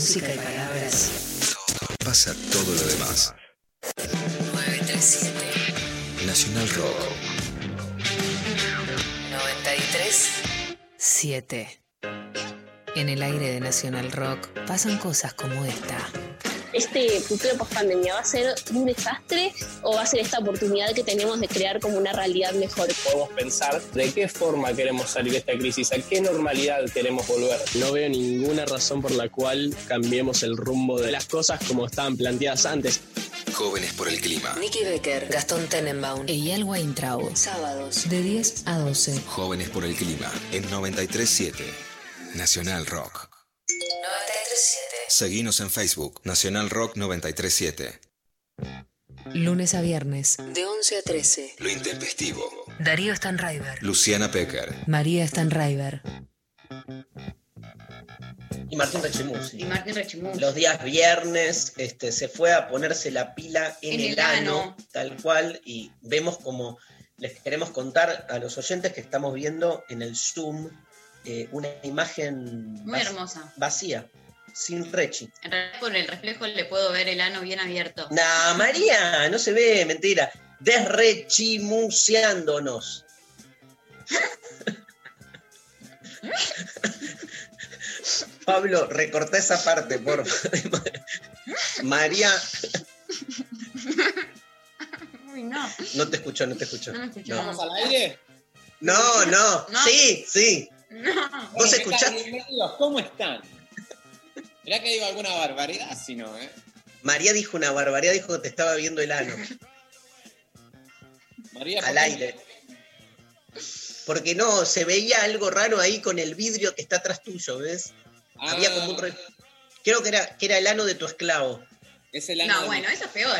Música y palabras. Pasa todo lo demás. 937. Nacional Rock. 93 7. En el aire de Nacional Rock pasan cosas como esta. Este futuro post pandemia va a ser un desastre o va a ser esta oportunidad que tenemos de crear como una realidad mejor. Podemos pensar de qué forma queremos salir de esta crisis, a qué normalidad queremos volver. No veo ninguna razón por la cual cambiemos el rumbo de las cosas como estaban planteadas antes. Jóvenes por el clima. Nicky Becker, Gastón Tenenbaum, Eyal Weintraub. Sábados de 10 a 12. Jóvenes por el clima. En 937. Nacional Rock. 937. Seguinos en Facebook. Nacional Rock 937. Lunes a viernes. De 11 a 13. Lo intempestivo. Darío Stanraiver. Luciana Pecker. María Stanraiver. Y Martín Rechimusi. Y Martín Rechimusi. Los días viernes este, se fue a ponerse la pila en, En el, el ano, ano. tal cual, y vemos como les queremos contar a los oyentes que estamos viendo en el Zoom eh, una imagen Muy vac- hermosa. vacía, sin Rechi. En realidad por el reflejo le puedo ver el ano bien abierto. Nah, María, no se ve, mentira. Desrechimuseándonos. Pablo, recorta esa parte, por favor. María, Uy, no. no te escuchó, no te escuchó. No me escuchó. No. ¿Vamos al aire? No, no, No. sí, sí. No. ¿Vos. Bienvenidos, ¿cómo están? Mirá que digo alguna barbaridad, si no, ¿eh? María dijo una barbaridad, dijo que te estaba viendo el ano, María, ¿por al qué? aire. Porque no, se veía algo raro ahí con el vidrio que está atrás tuyo, ¿ves? Ah, Había como un... re- Creo que era, que era el ano de tu esclavo. Es el ano No, de- bueno, eso es peor.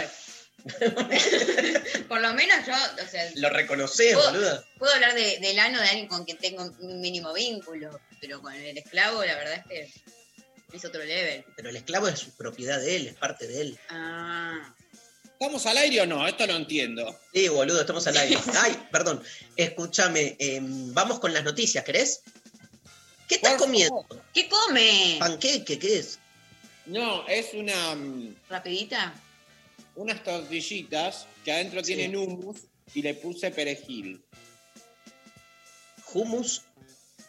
Por lo menos yo, o sea, Lo reconoces, ¿Puedo- boluda. puedo hablar de- del ano de alguien con quien tengo un mínimo vínculo, pero con el esclavo la verdad es que es otro level. Pero el esclavo es propiedad de él, es parte de él. Ah, ¿Estamos al aire o no? Esto no entiendo. Sí, boludo, estamos al aire. Ay, perdón. Escúchame, em, vamos con las noticias, ¿querés? ¿Qué estás comiendo? ¿Qué come? ¿Panqueque? ¿Qué es? No, es una mm, ¿Rapidita? unas tortillitas que adentro Sí. tienen hummus y le puse perejil. Hummus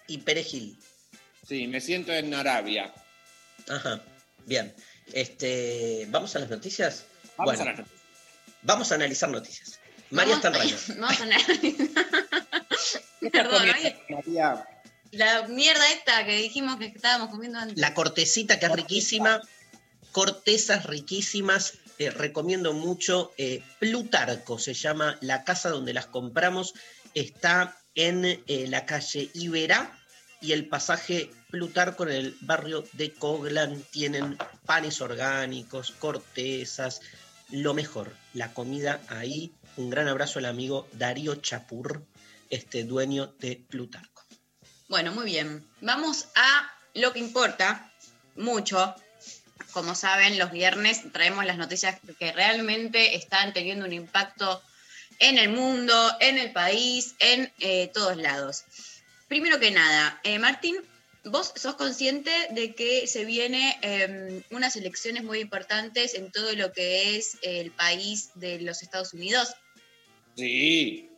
y perejil. Sí, me siento en Arabia. Ajá, bien. Este, ¿Vamos a las noticias? Vamos Bueno, a las noticias. Vamos a analizar noticias. María está en. Vamos a analizar. ¿Qué estás Perdón, María? la mierda esta que dijimos que estábamos comiendo antes. La cortecita que es riquísima, cortezas riquísimas. eh, recomiendo mucho eh, Plutarco, se llama la casa donde las compramos. Está en eh, la calle Iberá y el pasaje Plutarco en el barrio de Coglan. Tienen panes orgánicos, cortezas, lo mejor, la comida ahí. Un gran abrazo al amigo Darío Chapur, este dueño de Plutarco. Bueno, muy bien. Vamos a lo que importa mucho. Como saben, los viernes traemos las noticias que realmente están teniendo un impacto en el mundo, en el país, en eh, todos lados. Primero que nada, eh, Martín, vos sos consciente de que se viene eh, unas elecciones muy importantes en todo lo que es el país de los Estados Unidos. Sí.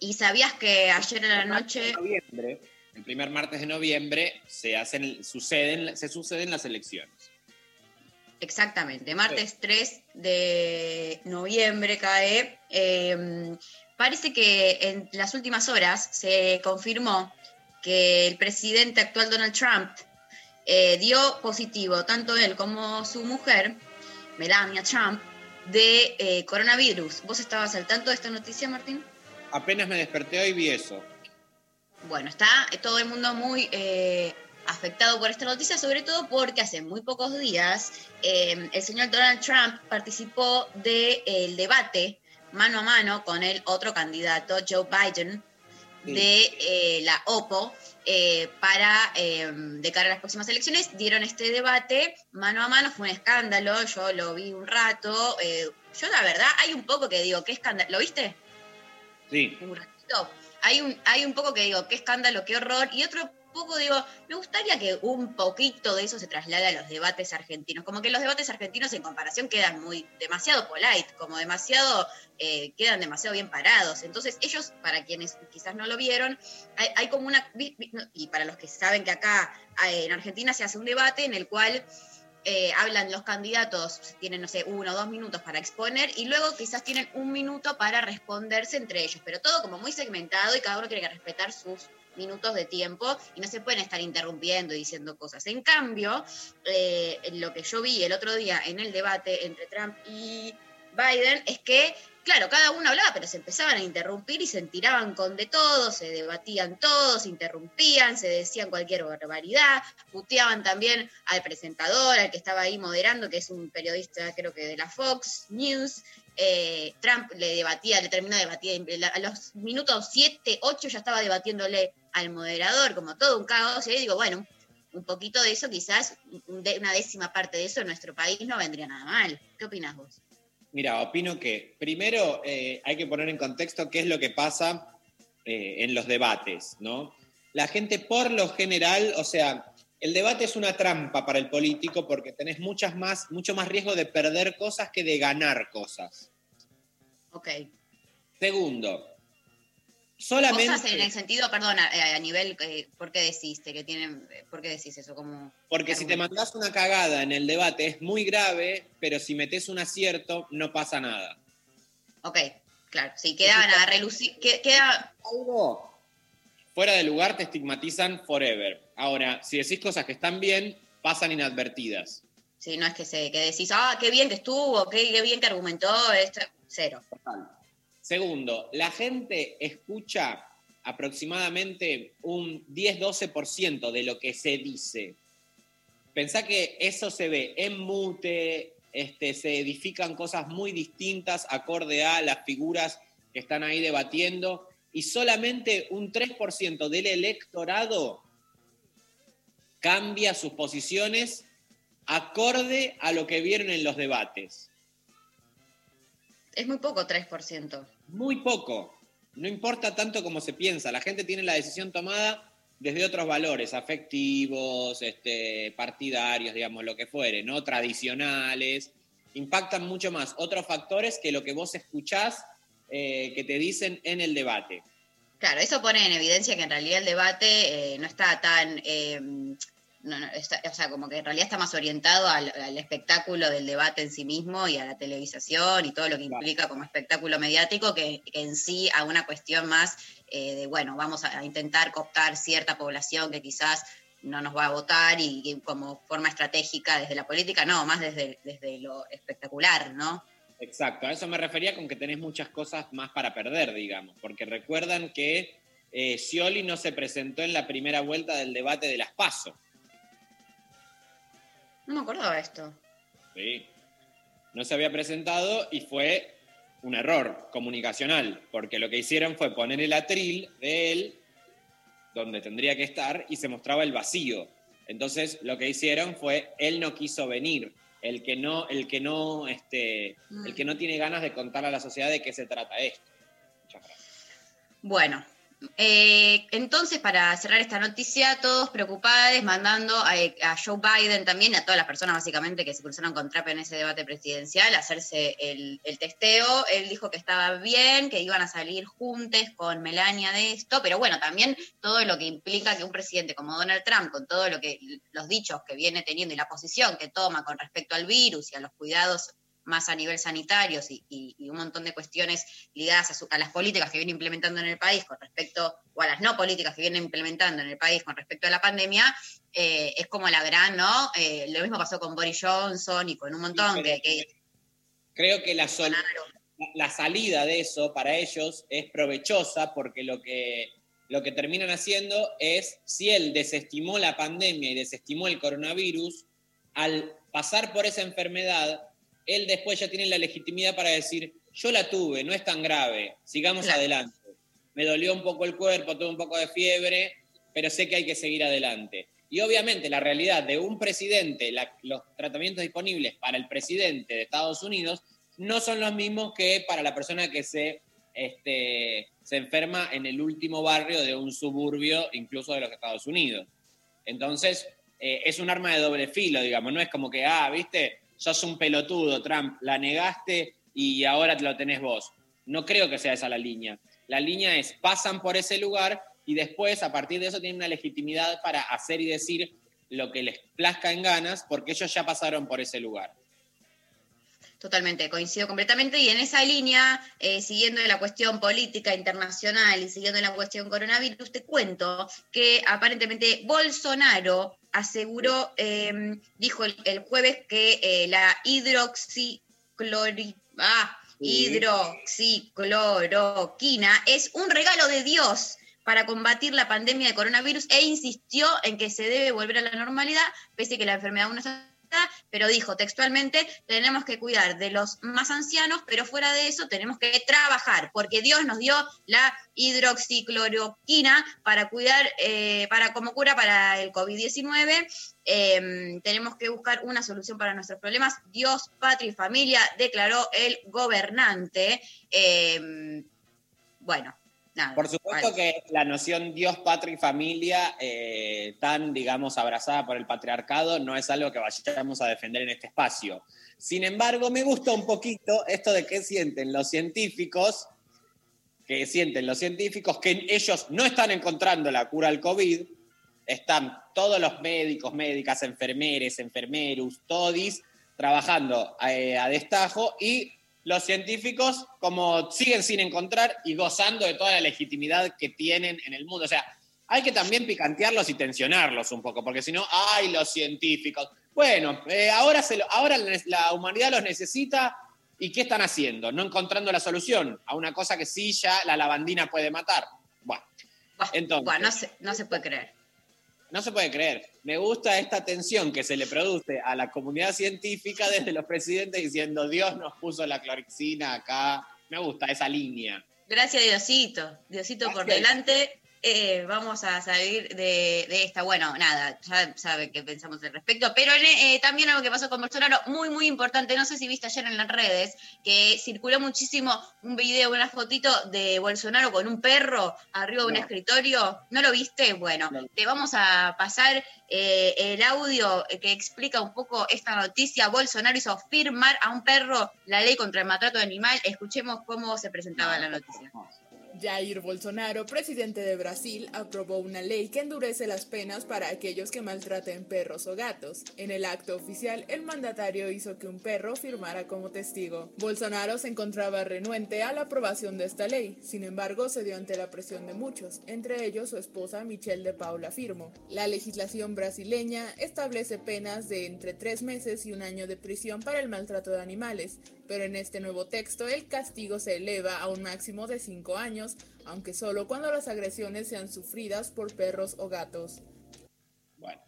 Y sabías que ayer a la noche... Noviembre, el primer martes de noviembre se hacen, suceden, se suceden las elecciones. Exactamente, martes 3 de noviembre cae. Eh, parece que en las últimas horas se confirmó que el presidente actual Donald Trump eh, dio positivo, tanto él como su mujer, Melania Trump, de eh, coronavirus. ¿Vos estabas al tanto de esta noticia, Martín? Apenas me desperté hoy vi eso. Bueno, está todo el mundo muy eh, afectado por esta noticia, sobre todo porque hace muy pocos días eh, el señor Donald Trump participó del debate mano a mano con el otro candidato, Joe Biden, Sí. de eh, la OPO. eh, para eh, de cara a las próximas elecciones dieron este debate mano a mano fue un escándalo yo lo vi un rato eh, yo la verdad hay un poco que digo qué escándalo lo viste Sí. un ratito. hay un, hay un poco que digo, qué escándalo, qué horror, y otro poco digo, me gustaría que un poquito de eso se traslade a los debates argentinos. Como que los debates argentinos en comparación quedan muy, demasiado polite, como demasiado, eh, quedan demasiado bien parados. Entonces ellos, para quienes quizás no lo vieron, hay, como una, y para los que saben que acá eh, en Argentina se hace un debate en el cual eh, hablan los candidatos, tienen, no sé, uno o dos minutos para exponer y luego quizás tienen un minuto para responderse entre ellos, pero todo como muy segmentado y cada uno tiene que respetar sus minutos de tiempo y no se pueden estar interrumpiendo y diciendo cosas. En cambio, eh, lo que yo vi el otro día en el debate entre Trump y Biden es que, claro, cada uno hablaba, pero se empezaban a interrumpir y se tiraban con de todo, se debatían todos, interrumpían, se decían cualquier barbaridad, puteaban también al presentador, al que estaba ahí moderando, que es un periodista creo que de la Fox News. Eh, Trump le debatía, le terminó de debatir, a los minutos 7, 8 ya estaba debatiéndole al moderador, como todo un caos, y digo, bueno, un poquito de eso, quizás una décima parte de eso en nuestro país no vendría nada mal. ¿Qué opinas vos? Mira, opino que primero eh, hay que poner en contexto qué es lo que pasa eh, en los debates, ¿no? La gente por lo general, o sea, el debate es una trampa para el político porque tenés muchas más, mucho más riesgo de perder cosas que de ganar cosas. Ok. Segundo, solamente Cosas en el sentido, perdón, a, a nivel, eh, ¿por qué deciste que tienen, eh, por qué decís eso? Como, porque si te mandás una cagada en el debate es muy grave, pero si metes un acierto no pasa nada. ok, claro, sí, quedan a relucir, que- queda, Algo fuera de lugar te estigmatizan forever. Ahora, si decís cosas que están bien, pasan inadvertidas. sí, no es que se, que decís, ah, qué bien que estuvo, qué, qué bien que argumentó, esto, cero. Segundo, la gente escucha aproximadamente un 10-12% de lo que se dice. Pensá que eso se ve en mute, este, se edifican cosas muy distintas acorde a las figuras que están ahí debatiendo y solamente un 3% del electorado cambia sus posiciones acorde a lo que vieron en los debates. Es muy poco, 3%. Muy poco. No importa tanto como se piensa. La gente tiene la decisión tomada desde otros valores, afectivos, este, partidarios, digamos, lo que fuere, ¿no? Tradicionales. Impactan mucho más otros factores que lo que vos escuchás eh, que te dicen en el debate. Claro, eso pone en evidencia que en realidad el debate eh, no está tan, eh, no, no, está- o sea, como que en realidad está más orientado al, al espectáculo del debate en sí mismo y a la televisación y todo lo que implica como espectáculo mediático que, que en sí a una cuestión más eh, de, bueno, vamos a, a intentar cooptar cierta población que quizás no nos va a votar y, y como forma estratégica desde la política, no, más desde, desde lo espectacular, ¿no? Exacto, a eso me refería con que tenés muchas cosas más para perder, digamos, porque recuerdan que eh, Scioli no se presentó en la primera vuelta del debate de las PASO. No me acordaba esto. Sí. No se había presentado y fue un error comunicacional, porque lo que hicieron fue poner el atril de él donde tendría que estar y se mostraba el vacío. Entonces lo que hicieron fue él no quiso venir, el que no, el que no, este, el que no tiene ganas de contar a la sociedad de qué se trata esto. Bueno, eh, entonces para cerrar esta noticia, todos preocupados, mandando a, a Joe Biden también, a todas las personas básicamente que se cruzaron con Trump en ese debate presidencial, hacerse el, el testeo. Él dijo que estaba bien, que iban a salir juntos con Melania de esto, pero bueno, también todo lo que implica que un presidente como Donald Trump, con todo lo que los dichos que viene teniendo y la posición que toma con respecto al virus y a los cuidados más a nivel sanitarios y, y- y un montón de cuestiones ligadas a, su- a las políticas que viene implementando en el país con respecto, o a las no políticas que viene implementando en el país con respecto a la pandemia, eh, es como la gran, ¿no? Eh, lo mismo pasó con Boris Johnson y con un montón que... que- Creo que la, sol- la- la salida de eso para ellos es provechosa porque lo que, lo que terminan haciendo es, si él desestimó la pandemia y desestimó el coronavirus, al pasar por esa enfermedad, él después ya tiene la legitimidad para decir, yo la tuve, no es tan grave, sigamos Claro. adelante. Me dolió un poco el cuerpo, tuve un poco de fiebre, pero sé que hay que seguir adelante. Y obviamente la realidad de un presidente, la- los tratamientos disponibles para el presidente de Estados Unidos no son los mismos que para la persona que se este, se enferma en el último barrio de un suburbio, incluso de los Estados Unidos. Entonces, eh, es un arma de doble filo, digamos, no es como que, ah, viste, sos un pelotudo, Trump, la negaste y ahora te lo tenés vos. No creo que sea esa la línea. La línea es, pasan por ese lugar y después, a partir de eso, tienen una legitimidad para hacer y decir lo que les plazca en ganas, porque ellos ya pasaron por ese lugar. Totalmente, coincido completamente. Y en esa línea, eh, siguiendo la cuestión política internacional y siguiendo la cuestión coronavirus, te cuento que aparentemente Bolsonaro aseguró, eh, dijo el, el jueves que eh, la hidroxiclori... Ah, hidroxicloroquina es un regalo de Dios para combatir la pandemia de coronavirus e insistió en que se debe volver a la normalidad, pese a que la enfermedad aún no está pero dijo textualmente, tenemos que cuidar de los más ancianos, pero fuera de eso tenemos que trabajar, porque Dios nos dio la hidroxicloroquina para cuidar, eh, para como cura para el COVID-19. Em, tenemos que buscar una solución para nuestros problemas. Dios, patria y familia, declaró el gobernante. Em, bueno, por supuesto que la noción Dios, patria y familia, eh, tan, digamos, abrazada por el patriarcado, no es algo que vayamos a defender en este espacio. Sin embargo, me gusta un poquito esto de que sienten los científicos, que sienten los científicos que ellos no están encontrando la cura al COVID, están todos los médicos, médicas, enfermeres, enfermeros, todis, trabajando eh, a destajo y los científicos como siguen sin encontrar y gozando de toda la legitimidad que tienen en el mundo. O sea, hay que también picantearlos y tensionarlos un poco, porque si no, ay, los científicos. Bueno, eh, ahora, se ahora la humanidad los necesita y ¿qué están haciendo? No encontrando la solución a una cosa que sí ya la lavandina puede matar. Bueno, entonces... Bueno, no se, no se puede creer. No se puede creer. Me gusta esta tensión que se le produce a la comunidad científica desde los presidentes diciendo Dios nos puso la clorixina acá. Me gusta esa línea. Gracias Diosito. Diosito por delante. Eh, vamos a salir de, esta. Bueno, nada, ya sabe qué pensamos al respecto, pero eh, también algo que pasó con Bolsonaro, muy, muy importante, no sé si viste ayer en las redes, que circuló muchísimo un video, una fotito de Bolsonaro con un perro arriba de un escritorio. ¿No lo viste? Bueno, te vamos a pasar eh, el audio que explica un poco esta noticia. Bolsonaro hizo firmar a un perro la ley contra el maltrato animal. Escuchemos cómo se presentaba la noticia. Jair Bolsonaro, presidente de Brasil, aprobó una ley que endurece las penas para aquellos que maltraten perros o gatos. En el acto oficial, el mandatario hizo que un perro firmara como testigo. Bolsonaro se encontraba renuente a la aprobación de esta ley, sin embargo, se dio ante la presión de muchos, entre ellos su esposa Michelle de Paula Firmo. La legislación brasileña establece penas de entre tres meses y un año de prisión para el maltrato de animales, pero en este nuevo texto el castigo se eleva a un máximo de cinco años, aunque solo cuando las agresiones sean sufridas por perros o gatos. Bueno.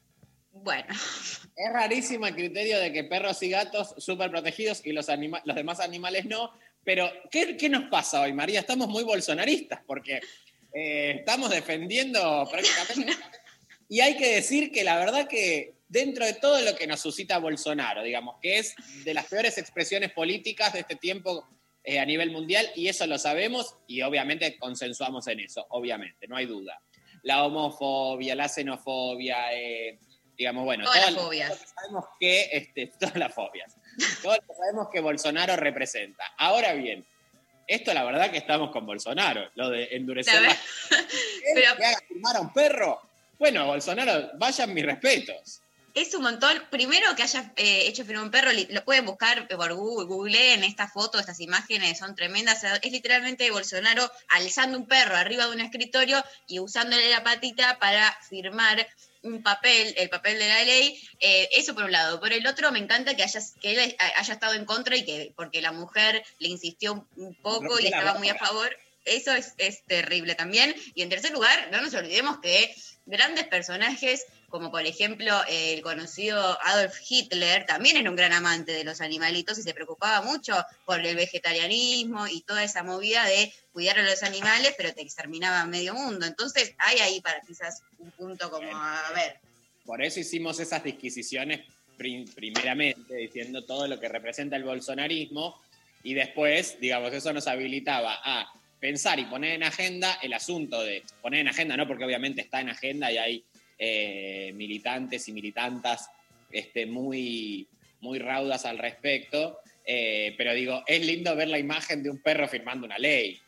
Bueno. Es rarísimo el criterio de que perros y gatos súper protegidos y los, los demás animales no, pero ¿qué, nos pasa hoy, María? Estamos muy bolsonaristas porque eh, estamos defendiendo prácticamente... Y hay que decir que la verdad que dentro de todo lo que nos suscita Bolsonaro, digamos, que es de las peores expresiones políticas de este tiempo eh, a nivel mundial, y eso lo sabemos y obviamente consensuamos en eso, obviamente, no hay duda. La homofobia, la xenofobia, eh, digamos, bueno, todas, las fobias. sabemos que, este, todas las fobias, todos sabemos que Bolsonaro representa. Ahora bien, esto la verdad que estamos con Bolsonaro, lo de endurecer la... Pero... que haga firmar a un perro. Bueno, Bolsonaro, vayan mis respetos es un montón. Primero que haya eh, hecho firmar un perro, lo pueden buscar por Google, Google en esta foto, estas imágenes son tremendas. Es literalmente Bolsonaro alzando un perro arriba de un escritorio y usándole la patita para firmar un papel, el papel de la ley. Eh, eso por un lado. Por el otro, me encanta que, haya, que él haya estado en contra y que porque la mujer le insistió un poco y estaba muy a favor. Eso es, es terrible también. Y en tercer lugar, no nos olvidemos que grandes personajes como por ejemplo el conocido Adolf Hitler, también era un gran amante de los animalitos y se preocupaba mucho por el vegetarianismo y toda esa movida de cuidar a los animales, pero te exterminaba medio mundo. Entonces hay ahí para quizás un punto como, a ver. Por eso hicimos esas disquisiciones primeramente, diciendo todo lo que representa el bolsonarismo, y después, digamos, eso nos habilitaba a pensar y poner en agenda el asunto de poner en agenda, no porque obviamente está en agenda y hay eh, militantes y militantas este, muy, muy raudas al respecto, eh, pero digo, es lindo ver la imagen de un perro firmando una ley.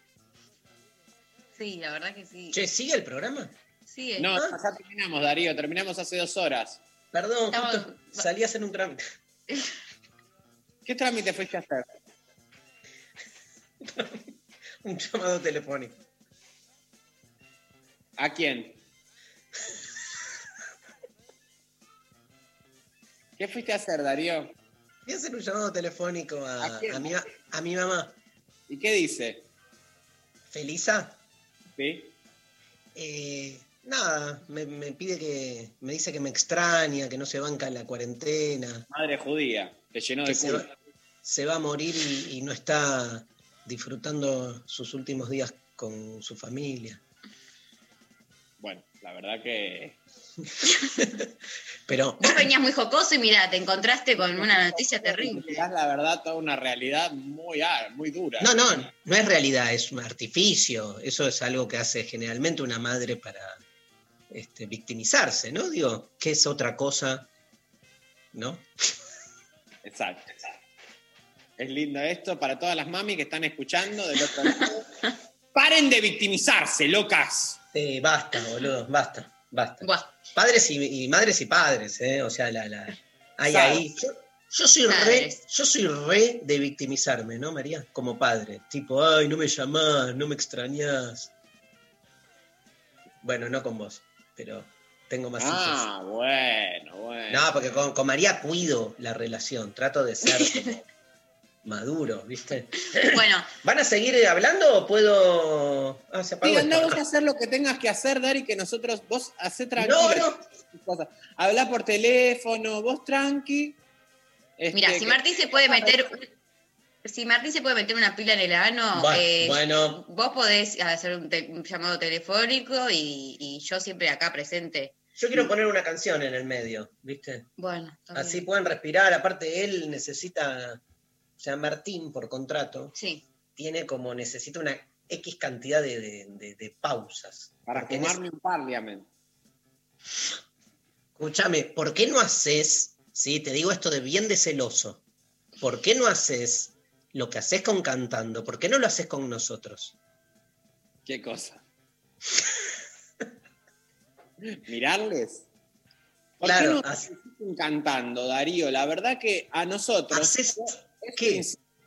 Sí, la verdad que sí. Che, ¿sigue el programa? Sí, No, ya terminamos, Darío, terminamos hace dos horas. Perdón, Estamos- justo salí a hacer un trámite. ¿Qué trámite fuiste a hacer? Un llamado telefónico. ¿A quién? ¿Qué fuiste a hacer, Darío? Voy a hacer un llamado telefónico a, ¿A mi, a mi mamá. ¿Y qué dice? ¿Felisa? ¿Sí? Eh, nada, me, me pide que. Me dice que me extraña, que no se banca en la cuarentena, Madre judía, te llenó de se va, se va a morir y, y no está disfrutando sus últimos días con su familia. Bueno, la verdad que. Pero. Vos venías muy jocoso y mirá, te encontraste con una noticia terrible. Es la verdad toda una realidad muy, ah, muy dura. No, no, no es realidad, es un artificio. Eso es algo que hace generalmente una madre para este, victimizarse, ¿no? Digo, ¿qué es otra cosa? ¿No? Exacto. Es lindo esto para todas las mami que están escuchando del otro lado. Paren de victimizarse, locas. Sí, basta, boludo, basta, basta. Buah. Padres y, y madres y padres, ¿eh? O sea, la, la, hay Sabes. ahí. Yo, yo soy re, yo soy re de victimizarme, ¿no, María? Como padre. Tipo, ay, no me llamás, no me extrañás. Bueno, no con vos, pero tengo más hijos. Ah, bueno, bueno. No, porque con, con María cuido la relación, trato de ser como maduro, ¿viste? Bueno, ¿Van a seguir hablando o puedo...? Ah, se apagó vos a hacer lo que tengas que hacer, Dari, que nosotros, vos hacé tranquilo. No, no. Habla por teléfono, vos tranqui. Este, mira, si que- Martín se puede meter. Si Martín se puede meter una pila en el ano, Bueno, eh, bueno. vos podés hacer un, te- un llamado telefónico y, y yo siempre acá presente. Yo quiero poner una canción en el medio, ¿viste? Bueno, Así bien. pueden respirar. Aparte, él necesita, o sea, Martín, por contrato, Sí. tiene como, necesita una X cantidad de, de- de- de pausas. Para fumarme un parliament. Escúchame, ¿por qué no haces, sí, te digo esto de bien de celoso, ¿por qué no haces lo que haces con cantando? ¿Por qué no lo haces con nosotros? ¿Qué cosa? ¿Mirarles? ¿Por Claro, qué no así- siguen cantando, Darío? La verdad que a nosotros, ¿Haces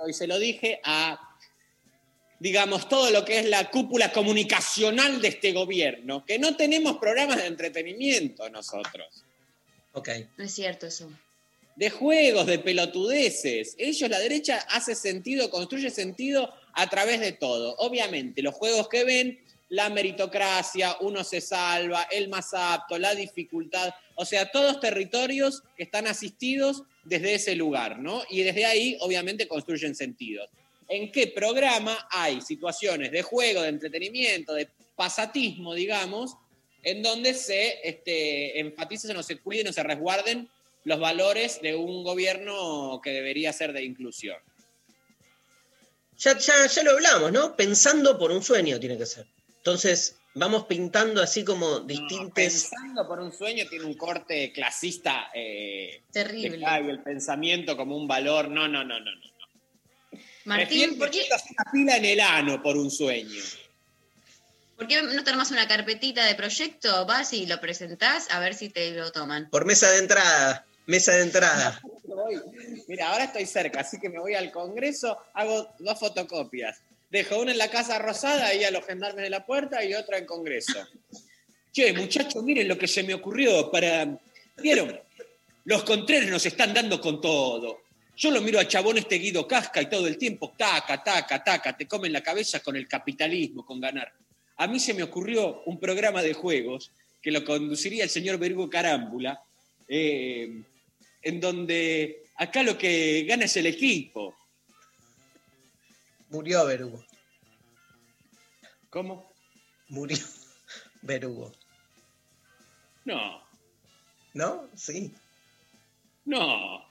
y se lo dije a, digamos, todo lo que es la cúpula comunicacional de este gobierno, que no tenemos programas de entretenimiento nosotros, Ok. No es cierto eso. de juegos, de pelotudeces. Ellos, la derecha, hace sentido, construye sentido a través de todo. Obviamente, los juegos que ven, la meritocracia, uno se salva, el más apto, la dificultad, o sea, todos territorios que están asistidos desde ese lugar, ¿no? Y desde ahí, obviamente, construyen sentidos. ¿En qué programa hay situaciones de juego, de entretenimiento, de pasatismo, digamos, en donde se este, enfaticen o se cuiden o se resguarden los valores de un gobierno que debería ser de inclusión? Ya, ya, ya lo hablamos, ¿no? Pensando por un sueño tiene que ser. Entonces, vamos pintando así como distintos... Pensando por un sueño tiene un corte clasista eh, Terrible. hay el pensamiento como un valor. No, no, no, no. no. Martín, ¿por qué, una pila en el ano por un sueño. ¿por qué no te armas una carpetita de proyecto? Vas y lo presentás a ver si te lo toman. Por mesa de entrada, mesa de entrada. Mira, ahora estoy cerca, así que me voy al Congreso, hago dos fotocopias. Dejo una en la Casa Rosada, ahí a los gendarmes de la puerta, y otra en Congreso. Che, muchachos, miren lo que se me ocurrió para... ¿Vieron? Los Contreras nos están dando con todo. Yo lo miro a Chabón este Guido Casca y todo el tiempo, taca, taca, taca, te comen la cabeza con el capitalismo, con ganar. A mí se me ocurrió un programa de juegos que lo conduciría el señor Berugo Carámbula, eh, en donde acá lo que gana es el equipo. Murió Berugo. ¿Cómo? Murió Berugo. No, ¿No? Sí. no.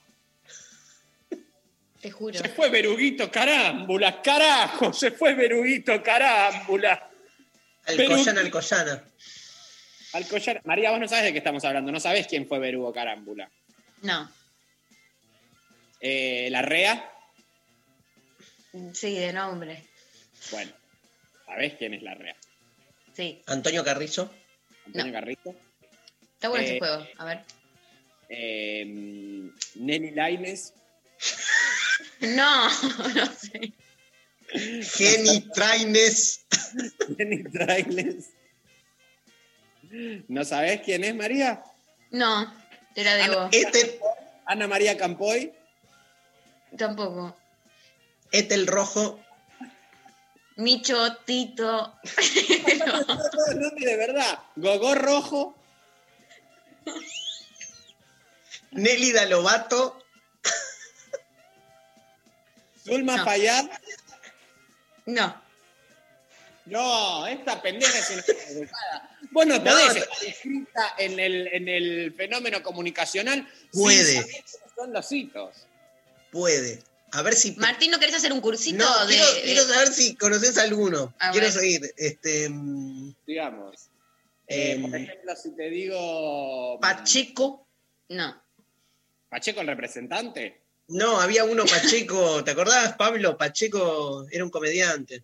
Te juro. Se fue Beruguito Carámbula, carajo, se fue Beruguito Carámbula. Alcoyana, Alcoyana. Alcoyana. María, vos no sabes de qué estamos hablando, no sabés quién fue Berugo Carámbula. No. Eh, ¿La REA? Sí, de nombre. Bueno, ¿sabés quién es la REA? Sí. Antonio Carrizo. Antonio Carrizo. Está bueno Eh, ese juego. A ver. Eh, Nelly Laines. No, no sé. Jenny Traines. Jenny Traines. ¿No sabés quién es María? No, te la debo. Ana, este- Ana María Campoy. Tampoco. Etel Rojo. Micho, Tito. No, no, de verdad. Gogó Rojo. Nelly Dalobato. Zulma No. Fayad. No. No, esta pendeja es una educada. Vos no podés no. estar inscrita en el, en el fenómeno comunicacional. sin Puede. saber qué son los hitos. Puede. A ver si. Martín, ¿no querés hacer un cursito No, de, quiero, de- quiero saber si conoces alguno. A quiero ver. seguir. Este. mm, Digamos. Eh, Em, por ejemplo, si te digo. Pacheco. No. Pacheco, el representante. No, había uno Pacheco. ¿Te acordás, Pablo? Pacheco era un comediante.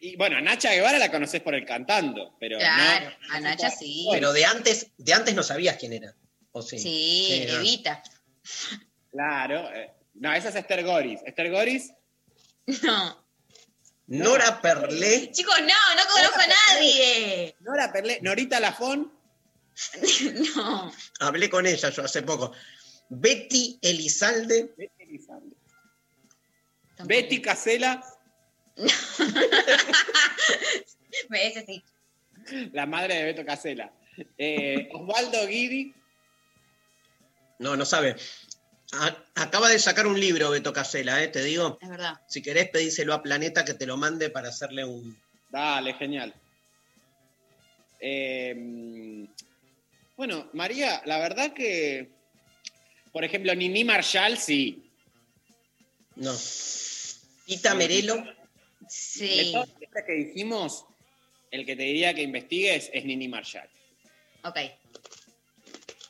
Y bueno, a Nacha Guevara la conoces por el cantando, pero Claro, no. a Nacha sí. Pero de antes, de antes no sabías quién era. ¿O sí? Sí. Evita. Claro. eh, no, esa es Esther Goris. Esther Goris, No. Nora Perlé. Chicos, no, no conozco a nadie. Nora Perlé, Norita Lafón. No. Hablé con ella yo hace poco. Betty Elizalde. Betty Elizalde. Betty Casela, Ese sí. la madre de Beto Casela. Eh, Osvaldo Guidi. No, no sabe. A- acaba de sacar un libro, Beto Casela, ¿eh? te digo. Es verdad. Si querés, pedíselo a Planeta que te lo mande para hacerle un. Dale, genial. Eh, bueno, María, la verdad que, por ejemplo, Nini Marshall, sí. No. Tita Merelo. De Sí. todas las que dijimos, el que te diría que investigues es Nini Marshall. Ok.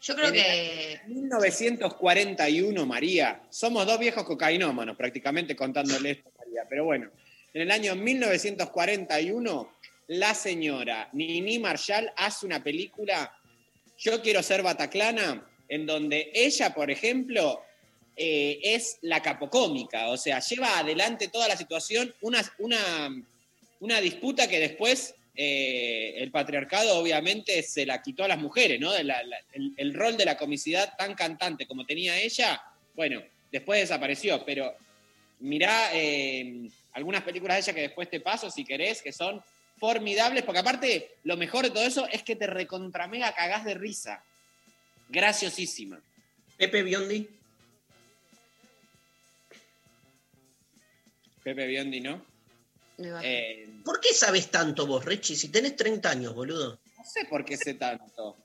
Yo creo En que. 1941, María. Somos dos viejos cocainómanos, prácticamente contándole esto, María. Pero bueno, en el año 1941, la señora Nini Marshall hace una película, Yo quiero ser Bataclana, en donde ella, por ejemplo, eh, es la capocómica. O sea, lleva adelante toda la situación, una, una, una disputa que después eh, el patriarcado obviamente se la quitó a las mujeres, ¿no? La- la- el, el rol de la comicidad tan cantante como tenía ella, bueno, después desapareció, pero mirá eh, algunas películas de ella que después te paso, si querés, que son formidables, porque aparte lo mejor de todo eso es que te recontramega cagás de risa. Graciosísima. Pepe Biondi. Pepe Biondi, ¿no? Eh, ¿Por qué sabes tanto vos, Richie? Si tenés 30 años, boludo. no sé por qué sé tanto.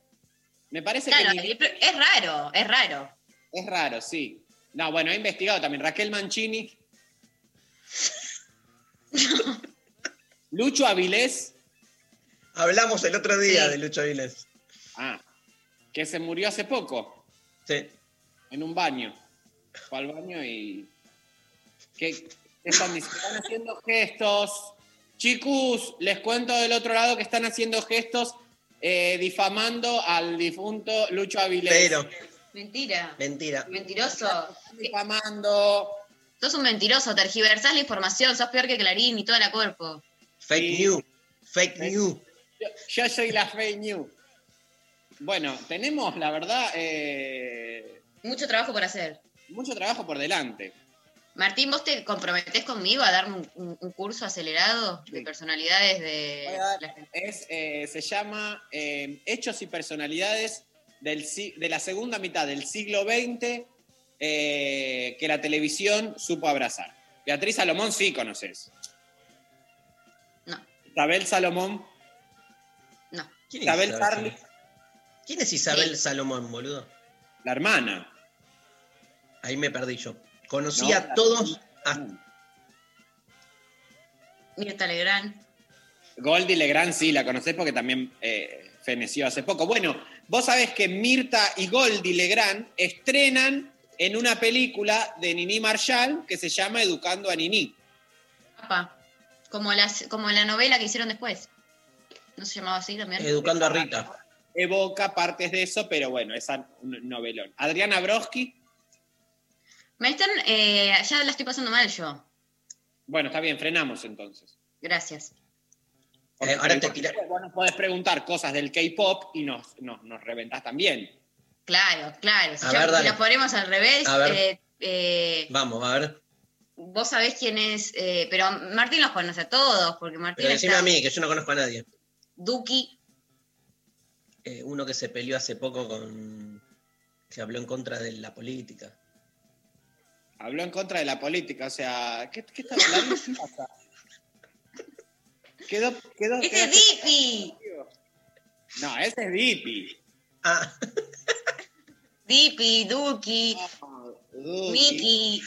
Me parece Claro, que... ni- es raro, es raro. Es raro, sí. No, bueno, he investigado también. Raquel Mancini. Lucho Avilés. Hablamos el otro día Sí. de Lucho Avilés. Ah, que se murió hace poco. Sí. En un baño. Fue al baño y. ¿Qué, qué están diciendo? Están haciendo gestos. Chicos, les cuento del otro lado que están haciendo gestos eh, difamando al difunto Lucho Avilés. Pero, Mentira. mentira. Mentiroso. Difamando. Sos un mentiroso, tergiversás la información, sos peor que Clarín y toda la cuerpo. Fake news. Fake news. Yo, yo soy la fake news. Bueno, tenemos, la verdad, eh, Mucho trabajo por hacer. mucho trabajo por delante. Martín, ¿vos te comprometés conmigo a darme un, un- un curso acelerado de personalidades de Voy a dar- la gente? Es, eh, se llama eh, Hechos y Personalidades del, si- de la segunda mitad del siglo XX eh, que la televisión supo abrazar. Beatriz Salomón sí conoces. No. Isabel Salomón. No. ¿Quién es Isabel. ¿Quién es Isabel Salomón, boludo? La hermana. Ahí me perdí yo. Conocí No, a todos. hasta- Mirta Legrand. Goldie Legrand sí, la conocés porque también eh, feneció hace poco. Bueno, vos sabés que Mirta y Goldie Legrand estrenan en una película de Nini Marshall que se llama Educando a Nini. Papá. Como, las, como la novela que hicieron después. ¿No se llamaba así también? Educando a Rita. Evoca partes de eso, pero bueno, es un novelón. Adriana Broski, Me están. eh, ya la estoy pasando mal yo. bueno, está bien, frenamos entonces. Gracias. Eh, ahora te porque Vos nos podés preguntar cosas del K-pop y nos, nos, nos reventás también. Claro, claro. Si, A ya- ver, si la ponemos al revés, A ver. eh, eh, Vamos, a ver. vos sabés quién es. eh, pero Martín los conoce a todos, porque Martín Pero decime está. a mí, que yo no conozco a nadie. Duki. Eh, uno que se peleó hace poco con. que habló en contra de la política. Habló en contra de la política, o sea, ¿qué, qué está hablando? ¿Qué pasa? Quedó, quedó, ¡Ese quedó- es Dipi! No, ese es Dipi. Ah, Dipi, Duki, Miki.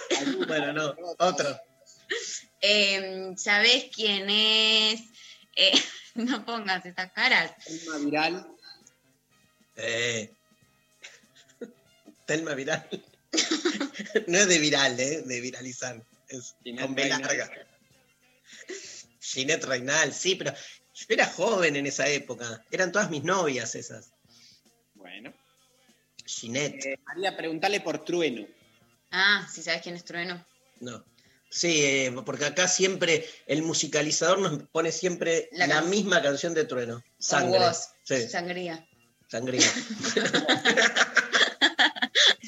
bueno, no, otro. Eh, ¿Sabés quién es? Eh, no pongas estas caras. Telma Viral. Eh. Telma Viral. no es de viral, ¿eh? De viralizar. Es Ginette con B larga. Ginette Reinal, sí, pero yo era joven en esa época. Eran todas mis novias esas. Bueno. Ginette, Eh, María, preguntale por Trueno. Ah, si sabés quién es Trueno. no. Sí, eh, porque acá siempre el musicalizador nos pone siempre La la, can- misma canción de Trueno. Con Sangre. vos. Sí, Sangría. sangría.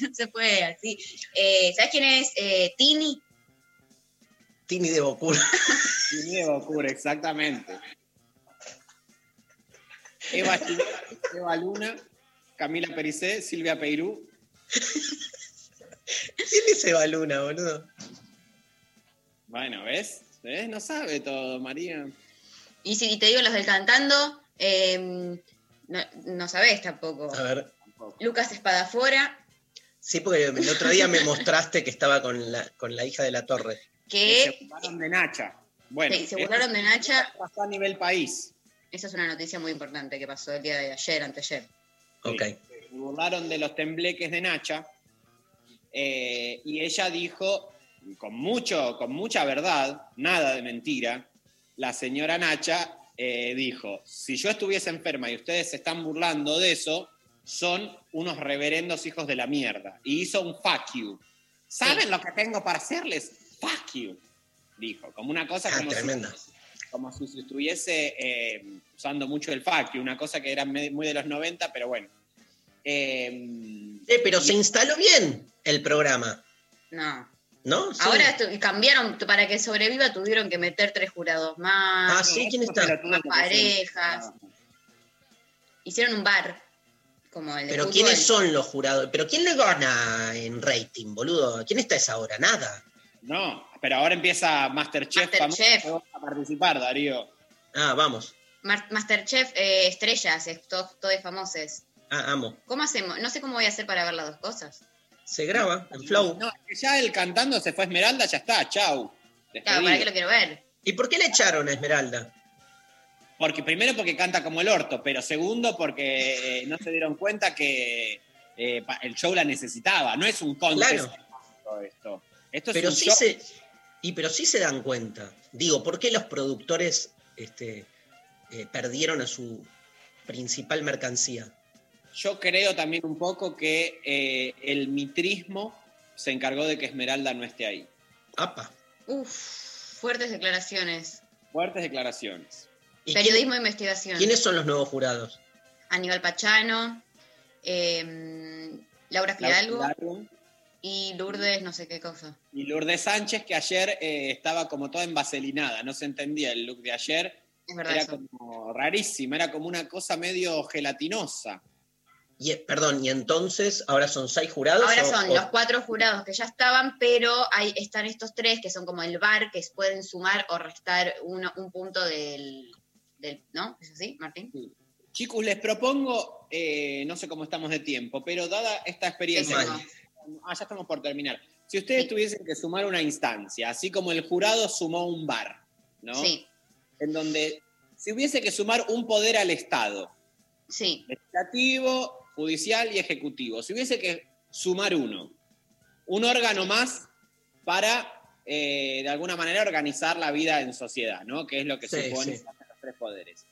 No se puede así. Eh, ¿Sabés quién es eh, Tini? Tini de Bocura. Tini de Bocura, exactamente. Eva, Eva Luna, Camila Pericé, Silvia Peirú. ¿Quién es Eva Luna, boludo? Bueno, ¿ves? ¿Ves? No sabe todo, María. Y si te digo los del cantando, eh, no, no sabés tampoco. A ver. Lucas Espadafora, Sí, porque el otro día me mostraste que estaba con la, con la hija de la torre. Que Se burlaron de Nacha. Bueno, sí, se burlaron de Nacha. pasó a nivel país. Esa es una noticia muy importante que pasó el día de ayer, anteayer. Ok. Se burlaron de los tembleques de Nacha. eh, y ella dijo, con, mucho, con mucha verdad, nada de mentira, la señora Nacha eh, dijo, si yo estuviese enferma y ustedes se están burlando de eso, son unos reverendos hijos de la mierda. Y hizo un fuck you. ¿Saben Sí. lo que tengo para hacerles? Fuck you. Dijo, como una cosa Ah, como si- como si se estuviese eh, usando mucho el fuck you, una cosa que era muy de los 90, pero bueno. Eh, Eh, pero se instaló bien el programa, No. ¿no? Sí. Ahora cambiaron, para que sobreviva tuvieron que meter tres jurados más, Ah, sí, ¿quién está? más parejas. Hicieron un bar, como el de Pero fútbol. ¿quiénes son los jurados? ¿Pero quién le gana en rating, boludo? ¿Quién está esa hora? Nada. No, pero ahora empieza Masterchef, Masterchef. a participar, Darío. Ah, vamos. Mar- Masterchef eh, estrellas, es to- todos famosos. Ah, amo. ¿Cómo hacemos? No sé cómo voy a hacer para ver las dos cosas. Se graba en Flow. No, es que ya el cantando se fue a Esmeralda, ya está, chau. Claro, ¿para qué lo quiero ver? ¿Y por qué le echaron a Esmeralda? Porque primero porque canta como el orto, pero segundo porque eh, no se dieron cuenta que eh, el show la necesitaba. No es un contest Claro. esto. Esto es Pero un sí show. se. Y pero sí se dan cuenta. Digo, ¿por qué los productores este, eh, perdieron a su principal mercancía? Yo creo también un poco que eh, el mitrismo se encargó de que Esmeralda no esté ahí. Apa. Uf, fuertes declaraciones. Fuertes declaraciones. ¿Y Periodismo quién- e investigación. ¿Quiénes son los nuevos jurados? Aníbal Pachano, eh, Laura Fidalgo y Lourdes no sé qué cosa. Y Lourdes Sánchez, que ayer eh, estaba como toda envaselinada, no se entendía el look de ayer. Es verdad Era eso. como rarísima, era como una cosa medio gelatinosa. Y, eh, perdón, ¿y entonces ahora son seis jurados? Ahora o- son o- los cuatro jurados que ya estaban, pero hay, están estos tres que son como el bar, que pueden sumar o restar uno, un punto del, del- ¿No? ¿Es así, Martín? Chicos, les propongo, eh, no sé cómo estamos de tiempo, pero dada esta experiencia ah, ya estamos por terminar. Si ustedes tuviesen que sumar una instancia, así como el jurado sumó un bar, ¿no? Sí. En donde si hubiese que sumar un poder al Estado, Sí. legislativo, judicial y ejecutivo, si hubiese que sumar uno, un órgano más para, eh, de alguna manera, organizar la vida en sociedad, ¿no? Que es lo que Sí, supone sí. Tres poderes.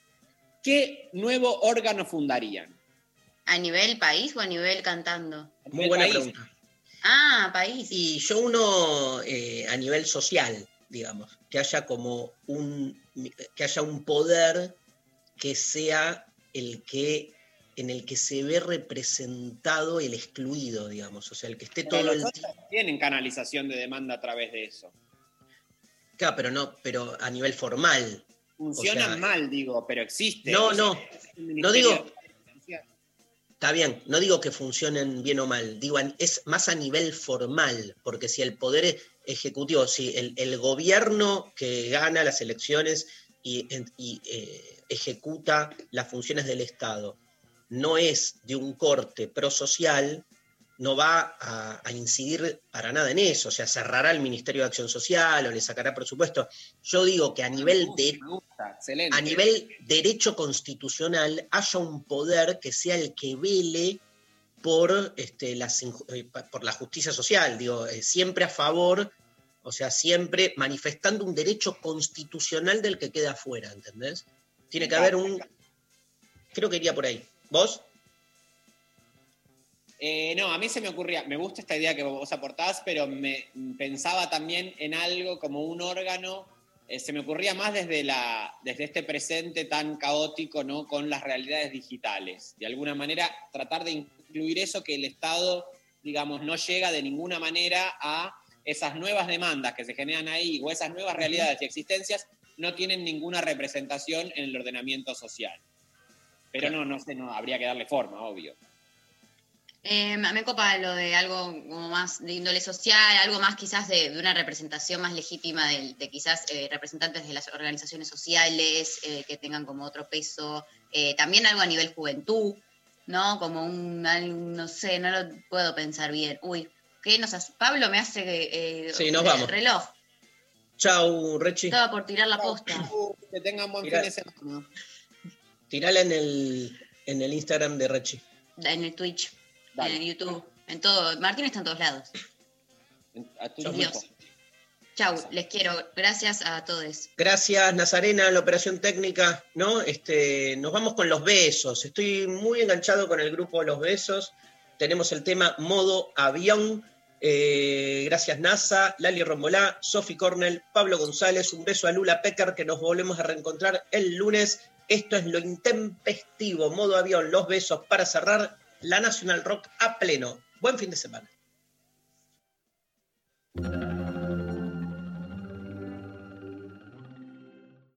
¿Qué nuevo órgano fundarían? ¿A nivel país o a nivel cantando? Muy buena país. pregunta. Ah, país. Y yo uno eh, a nivel social, digamos, que haya como un que haya un poder que sea el que en el que se ve representado el excluido, digamos, o sea, el que esté Pero todo los el otros tienen canalización de demanda a través de eso. Claro, pero no, pero a nivel formal. Funcionan O sea, mal, digo, pero existe. No, O sea, no, no digo, Está bien, no digo que funcionen bien o mal, digo, es más a nivel formal, porque si el poder e- ejecutivo, si el, el gobierno que gana las elecciones y, eh, ejecuta las funciones del Estado no es de un corte prosocial, no va a, a incidir para nada en eso, o sea, cerrará el Ministerio de Acción Social o le sacará presupuesto. Yo digo que a nivel de, excelente. a nivel derecho constitucional haya un poder que sea el que vele por, este, las inju- eh, por la justicia social, digo, eh, siempre a favor, o sea, siempre manifestando un derecho constitucional del que queda afuera, ¿entendés? Tiene que haber un... Creo que iría por ahí. ¿Vos? Eh, no, a mí se me ocurría, me gusta esta idea que vos aportás, pero me pensaba también en algo como un órgano, eh, se me ocurría más desde, la, desde este presente tan caótico, ¿no? Con las realidades digitales. De alguna manera, tratar de incluir eso que el Estado, digamos, no llega de ninguna manera a esas nuevas demandas que se generan ahí o esas nuevas realidades y existencias no tienen ninguna representación en el ordenamiento social. Pero no, no sé, no, habría que darle forma, obvio. Eh, me copa lo de algo como más de índole social, algo más quizás de, de una representación más legítima de, de quizás eh, representantes de las organizaciones sociales eh, que tengan como otro peso. Eh, también algo a nivel juventud, ¿no? Como un, no sé, no lo puedo pensar bien. Uy, ¿qué nos hace? Pablo me hace eh, Sí, nos vamos. reloj. Chau, Rechi. Estaba por tirar la posta. Que tengan buen Mirá. fin de semana. Tirala en el, en el Instagram de Rechi. En el Twitch, Dale. en YouTube, en todo. Martín está en todos lados. A tu Dios. Chau, les quiero. Gracias a todos. Gracias, Nazarena, la operación técnica, ¿no? Este, nos vamos con los besos. Estoy muy enganchado con el grupo Los Besos. Tenemos el tema modo avión. Eh, gracias, NASA, Lali Rombolá, Sofi Cornell, Pablo González. Un beso a Lula Pecker, que nos volvemos a reencontrar el lunes. Esto es lo intempestivo, modo avión, los besos para cerrar la Nacional Rock a pleno. Buen fin de semana.